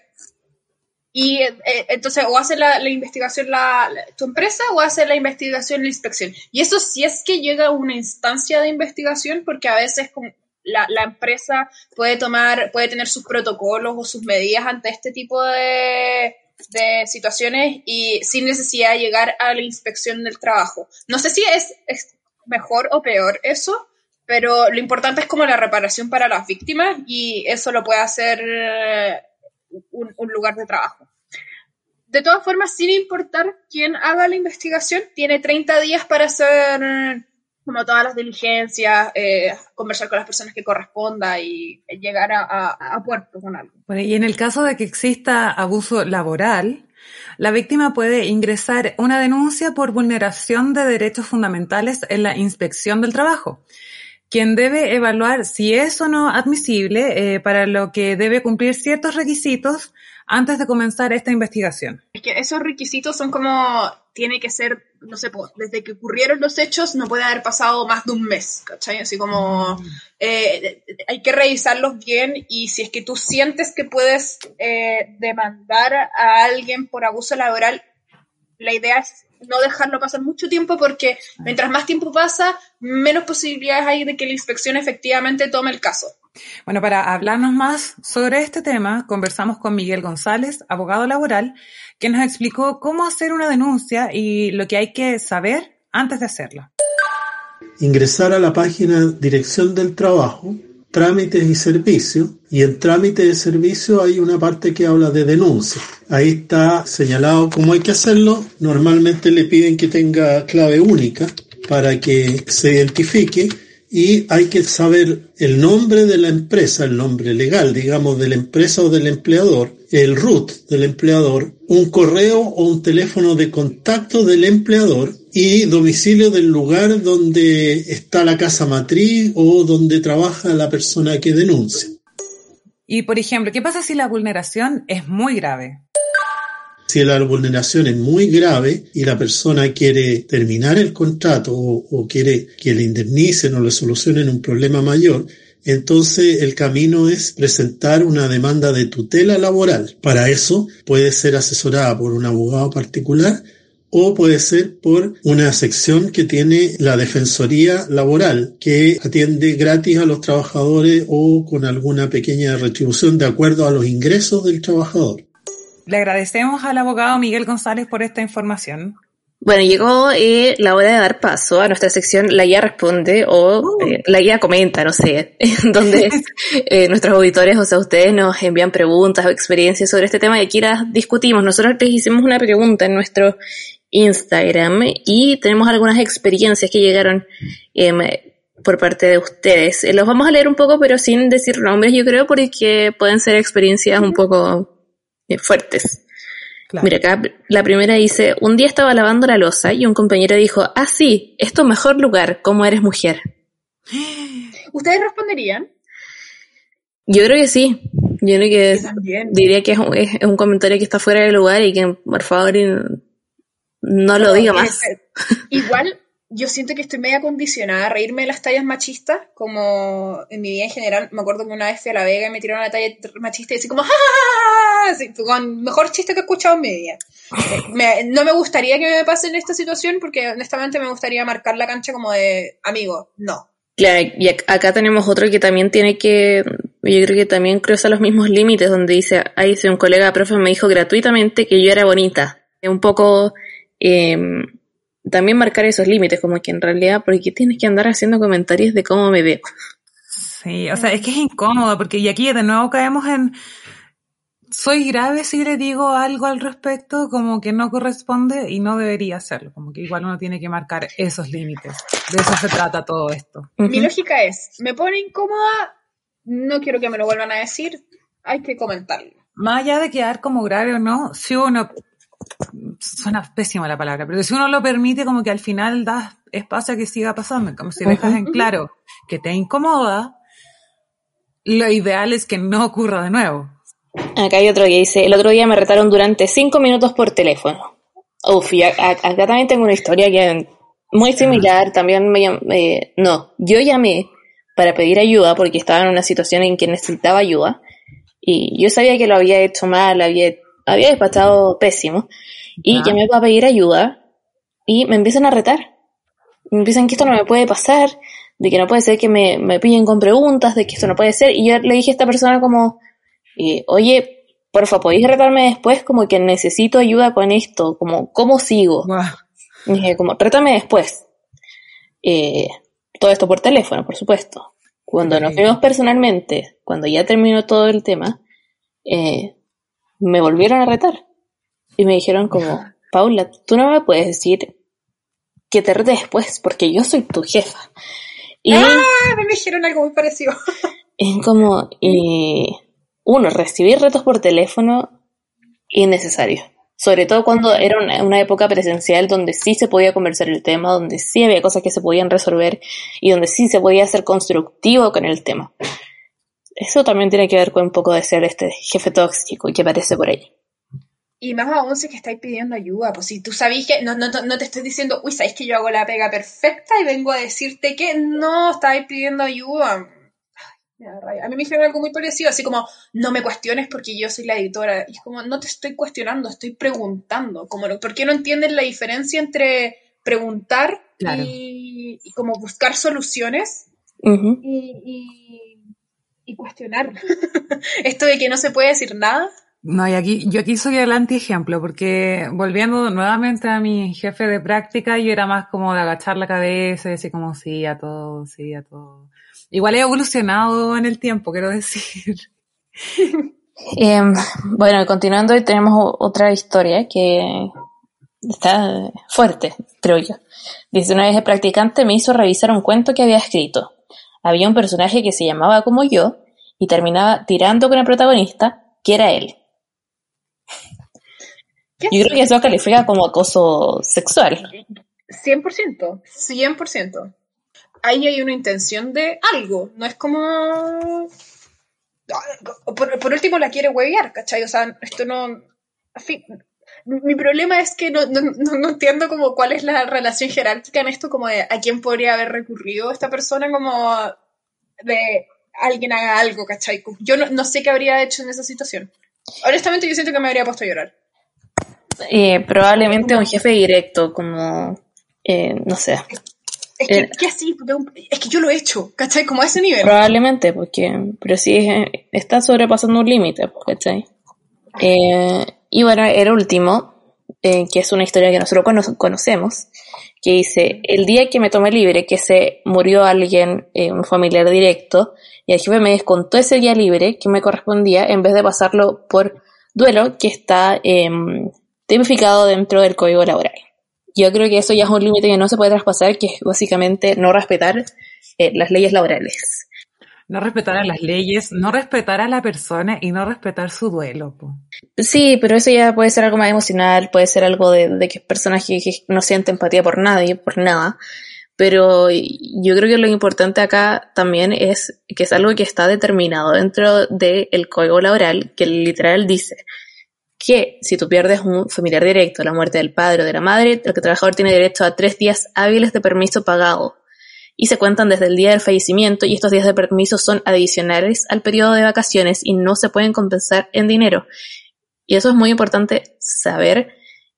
Y eh, eh, entonces, o hace la, investigación la, tu empresa o hace la investigación la inspección. Y eso sí es que llega a una instancia de investigación, porque a veces la, la, empresa puede tomar, puede tener sus protocolos o sus medidas ante este tipo de, de situaciones y sin necesidad de llegar a la inspección del trabajo. No sé si es mejor o peor eso, pero lo importante es como la reparación para las víctimas y eso lo puede hacer un, lugar de trabajo. De todas formas, sin importar quién haga la investigación, tiene 30 días para hacer como todas las diligencias, eh, conversar con las personas que corresponda y llegar a, puerto con algo. y en el caso de que exista abuso laboral, la víctima puede ingresar una denuncia por vulneración de derechos fundamentales en la inspección del trabajo. Quien debe evaluar si es o no admisible, eh, para lo que debe cumplir ciertos requisitos antes de comenzar esta investigación. Es que esos requisitos son como, tiene que ser, no sé, desde que ocurrieron los hechos no puede haber pasado más de un mes, ¿cachai? Así como eh, hay que revisarlos bien y si es que tú sientes que puedes eh, demandar a alguien por abuso laboral, la idea es no dejarlo pasar mucho tiempo porque mientras más tiempo pasa, menos posibilidades hay de que la inspección efectivamente tome el caso. Bueno, para hablarnos más sobre este tema, conversamos con Miguel González, abogado laboral, que nos explicó cómo hacer una denuncia y lo que hay que saber antes de hacerla. Ingresar a la página Dirección del Trabajo trámites y servicios, y en trámite de servicio hay una parte que habla de denuncia. Ahí está señalado cómo hay que hacerlo. Normalmente le piden que tenga clave única para que se identifique y hay que saber el nombre de la empresa, el nombre legal, digamos, de la empresa o del empleador, el root del empleador, un correo o un teléfono de contacto del empleador y domicilio del lugar donde está la casa matriz o donde trabaja la persona que denuncia. Y, por ejemplo, ¿qué pasa si la vulneración es muy grave? Si la vulneración es muy grave y la persona quiere terminar el contrato o, quiere que le indemnicen o le solucionen un problema mayor, entonces el camino es presentar una demanda de tutela laboral. Para eso puede ser asesorada por un abogado particular o puede ser por una sección que tiene la Defensoría Laboral, que atiende gratis a los trabajadores o con alguna pequeña retribución de acuerdo a los ingresos del trabajador. Le agradecemos al abogado Miguel González por esta información. Bueno, llegó eh, la hora de dar paso a nuestra sección La Guía Responde o uh. eh, La Guía Comenta, no sé, donde eh, nuestros auditores, o sea, ustedes nos envían preguntas o experiencias sobre este tema y aquí las discutimos. Nosotros les hicimos una pregunta en nuestro Instagram y tenemos algunas experiencias que llegaron em, por parte de ustedes. Los vamos a leer un poco, pero sin decir nombres, yo creo, porque pueden ser experiencias un poco eh, fuertes. Mira, acá la primera dice, un día estaba lavando la losa y un compañero dijo, ah, sí, es tu mejor lugar, como eres mujer. ¿Ustedes responderían? Yo creo que sí. Yo creo que diría que es un, es un, comentario que está fuera de lugar y que por favor no lo diga más. Igual, yo siento que estoy media condicionada a reírme de las tallas machistas, como en mi vida en general. Me acuerdo que una vez fui a La Vega y me tiraron una talla machista y así como ¡Ja, con mejor chiste que he escuchado en mi vida. no me gustaría que me pase en esta situación porque honestamente me gustaría marcar la cancha como de amigo, no. Claro, y acá tenemos otro que también tiene que, yo creo que también cruza los mismos límites, donde dice, ahí dice un colega profe me dijo gratuitamente que yo era bonita. Un poco Em, también marcar esos límites, como que en realidad, ¿por qué tienes que andar haciendo comentarios de cómo me veo? Sí, o sea, es que es incómodo, porque y aquí de nuevo caemos en soy grave si le digo algo al respecto como que no corresponde y no debería hacerlo, como que igual uno tiene que marcar esos límites. De eso se trata todo esto. Mi lógica es, me pone incómoda, no quiero que me lo vuelvan a decir, hay que comentarlo. Más allá de quedar como grave o no, si uno, suena pésima la palabra, pero si uno lo permite como que al final da espacio a que siga pasando, como si dejas en claro que te incomoda, lo ideal es que no ocurra de nuevo. Acá hay otro que dice, el otro día me retaron durante cinco minutos por teléfono. Uf, y acá también tengo una historia que muy similar, también me eh, no, yo llamé para pedir ayuda porque estaba en una situación en que necesitaba ayuda y yo sabía que lo había hecho mal, había, había despachado pésimo y llamé para pedir ayuda y me empiezan a retar. Me empiezan que esto no me puede pasar, de que no puede ser que me, me pillen con preguntas, de que esto no puede ser y yo le dije a esta persona como, y, oye, porfa, ¿podéis retarme después? Como que necesito ayuda con esto, como, ¿cómo sigo? dije, como, trátame después. Eh, todo esto por teléfono, por supuesto. Cuando nos vimos personalmente, cuando ya terminó todo el tema, eh, me volvieron a retar. Y me dijeron como, Paula, tú no me puedes decir que te rete después, porque yo soy tu jefa. Y ¡Ah! Me dijeron algo muy parecido. Es como, y uno, recibir retos por teléfono innecesario. Sobre todo cuando era una, época presencial donde sí se podía conversar el tema, donde sí había cosas que se podían resolver y donde sí se podía ser constructivo con el tema. Eso también tiene que ver con un poco de ser este jefe tóxico y que aparece por ahí. Y más aún si que estáis pidiendo ayuda, pues si tú sabéis que no, no, no te estoy diciendo, uy, sabéis que yo hago la pega perfecta y vengo a decirte que no estáis pidiendo ayuda a mí me dijeron algo muy parecido, así como, no me cuestiones porque yo soy la editora. Y es como, no te estoy cuestionando, estoy preguntando. Como, ¿Por qué no entienden la diferencia entre preguntar y, como buscar soluciones y, y, cuestionar? Esto de que no se puede decir nada. No, y aquí, yo aquí soy el anti-ejemplo, porque volviendo nuevamente a mi jefe de práctica, yo era más como de agachar la cabeza y decir como sí a todo, sí a todo. Igual he evolucionado en el tiempo, quiero decir. Em, bueno, continuando, tenemos otra historia que está fuerte, creo yo. Dice, una vez el practicante me hizo revisar un cuento que había escrito. Había un personaje que se llamaba como yo y terminaba tirando con el protagonista, que era él. Yo creo que eso califica como acoso sexual. 100%, 100% ahí hay una intención de algo, no es como... Por, último la quiere huevear, ¿cachai? O sea, esto no... Fin, mi problema es que no, no, entiendo como cuál es la relación jerárquica en esto, como de a quién podría haber recurrido esta persona, como de alguien haga algo, ¿cachai? Yo no, sé qué habría hecho en esa situación. Honestamente yo siento que me habría puesto a llorar. Eh, probablemente un jefe directo, como, eh, no sé, es que, eh, ¿qué así? Es que yo lo he hecho, ¿cachai? Como a ese nivel. Probablemente, porque, pero sí está sobrepasando un límite, ¿cachai? Eh, y bueno, el último, eh, que es una historia que nosotros conocemos, que dice, el día que me tomé libre, que se murió alguien, un familiar directo, y el jefe me descontó ese día libre que me correspondía en vez de pasarlo por duelo que está em, tipificado dentro del código laboral yo creo que eso ya es un límite que no se puede traspasar, que es básicamente no respetar eh, las leyes laborales. No respetar a las leyes, no respetar a la persona y no respetar su duelo. Sí, pero eso ya puede ser algo más emocional, puede ser algo de, que personas que, no sienten empatía por nadie, por nada. Pero yo creo que lo importante acá también es que es algo que está determinado dentro del código laboral, que literal dice, que si tú pierdes un familiar directo, la muerte del padre o de la madre, el trabajador tiene derecho a tres días hábiles de permiso pagado y se cuentan desde el día del fallecimiento y estos días de permiso son adicionales al periodo de vacaciones y no se pueden compensar en dinero. Y eso es muy importante saber,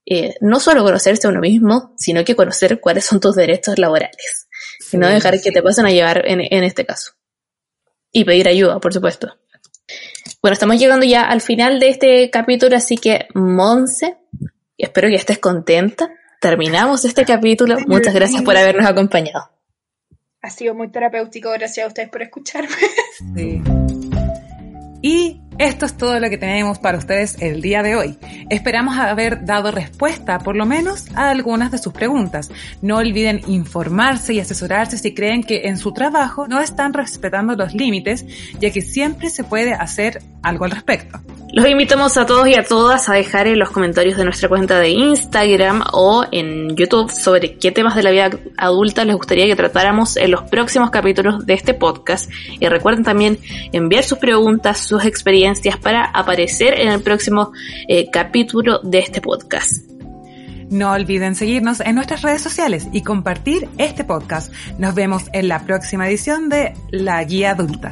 eh, no solo conocerse a uno mismo, sino que conocer cuáles son tus derechos laborales. y no dejar que te pasen a llevar en este caso. Y pedir ayuda, por supuesto. Bueno, estamos llegando ya al final de este capítulo, así que Monse, espero que estés contenta. Terminamos este capítulo. Muchas gracias por habernos acompañado. Ha sido muy terapéutico, gracias a ustedes por escucharme. Sí. Y Esto es todo lo que tenemos para ustedes el día de hoy. Esperamos haber dado respuesta por lo menos a algunas de sus preguntas. No olviden informarse y asesorarse si creen que en su trabajo no están respetando los límites, ya que siempre se puede hacer algo al respecto. Los invitamos a todos y a todas a dejar en los comentarios de nuestra cuenta de Instagram o en YouTube sobre qué temas de la vida adulta les gustaría que tratáramos en los próximos capítulos de este podcast. Y recuerden también enviar sus preguntas, sus para aparecer en el próximo eh, capítulo de este podcast. No olviden seguirnos en nuestras redes sociales y compartir este podcast. Nos vemos en la próxima edición de La Guía Adulta.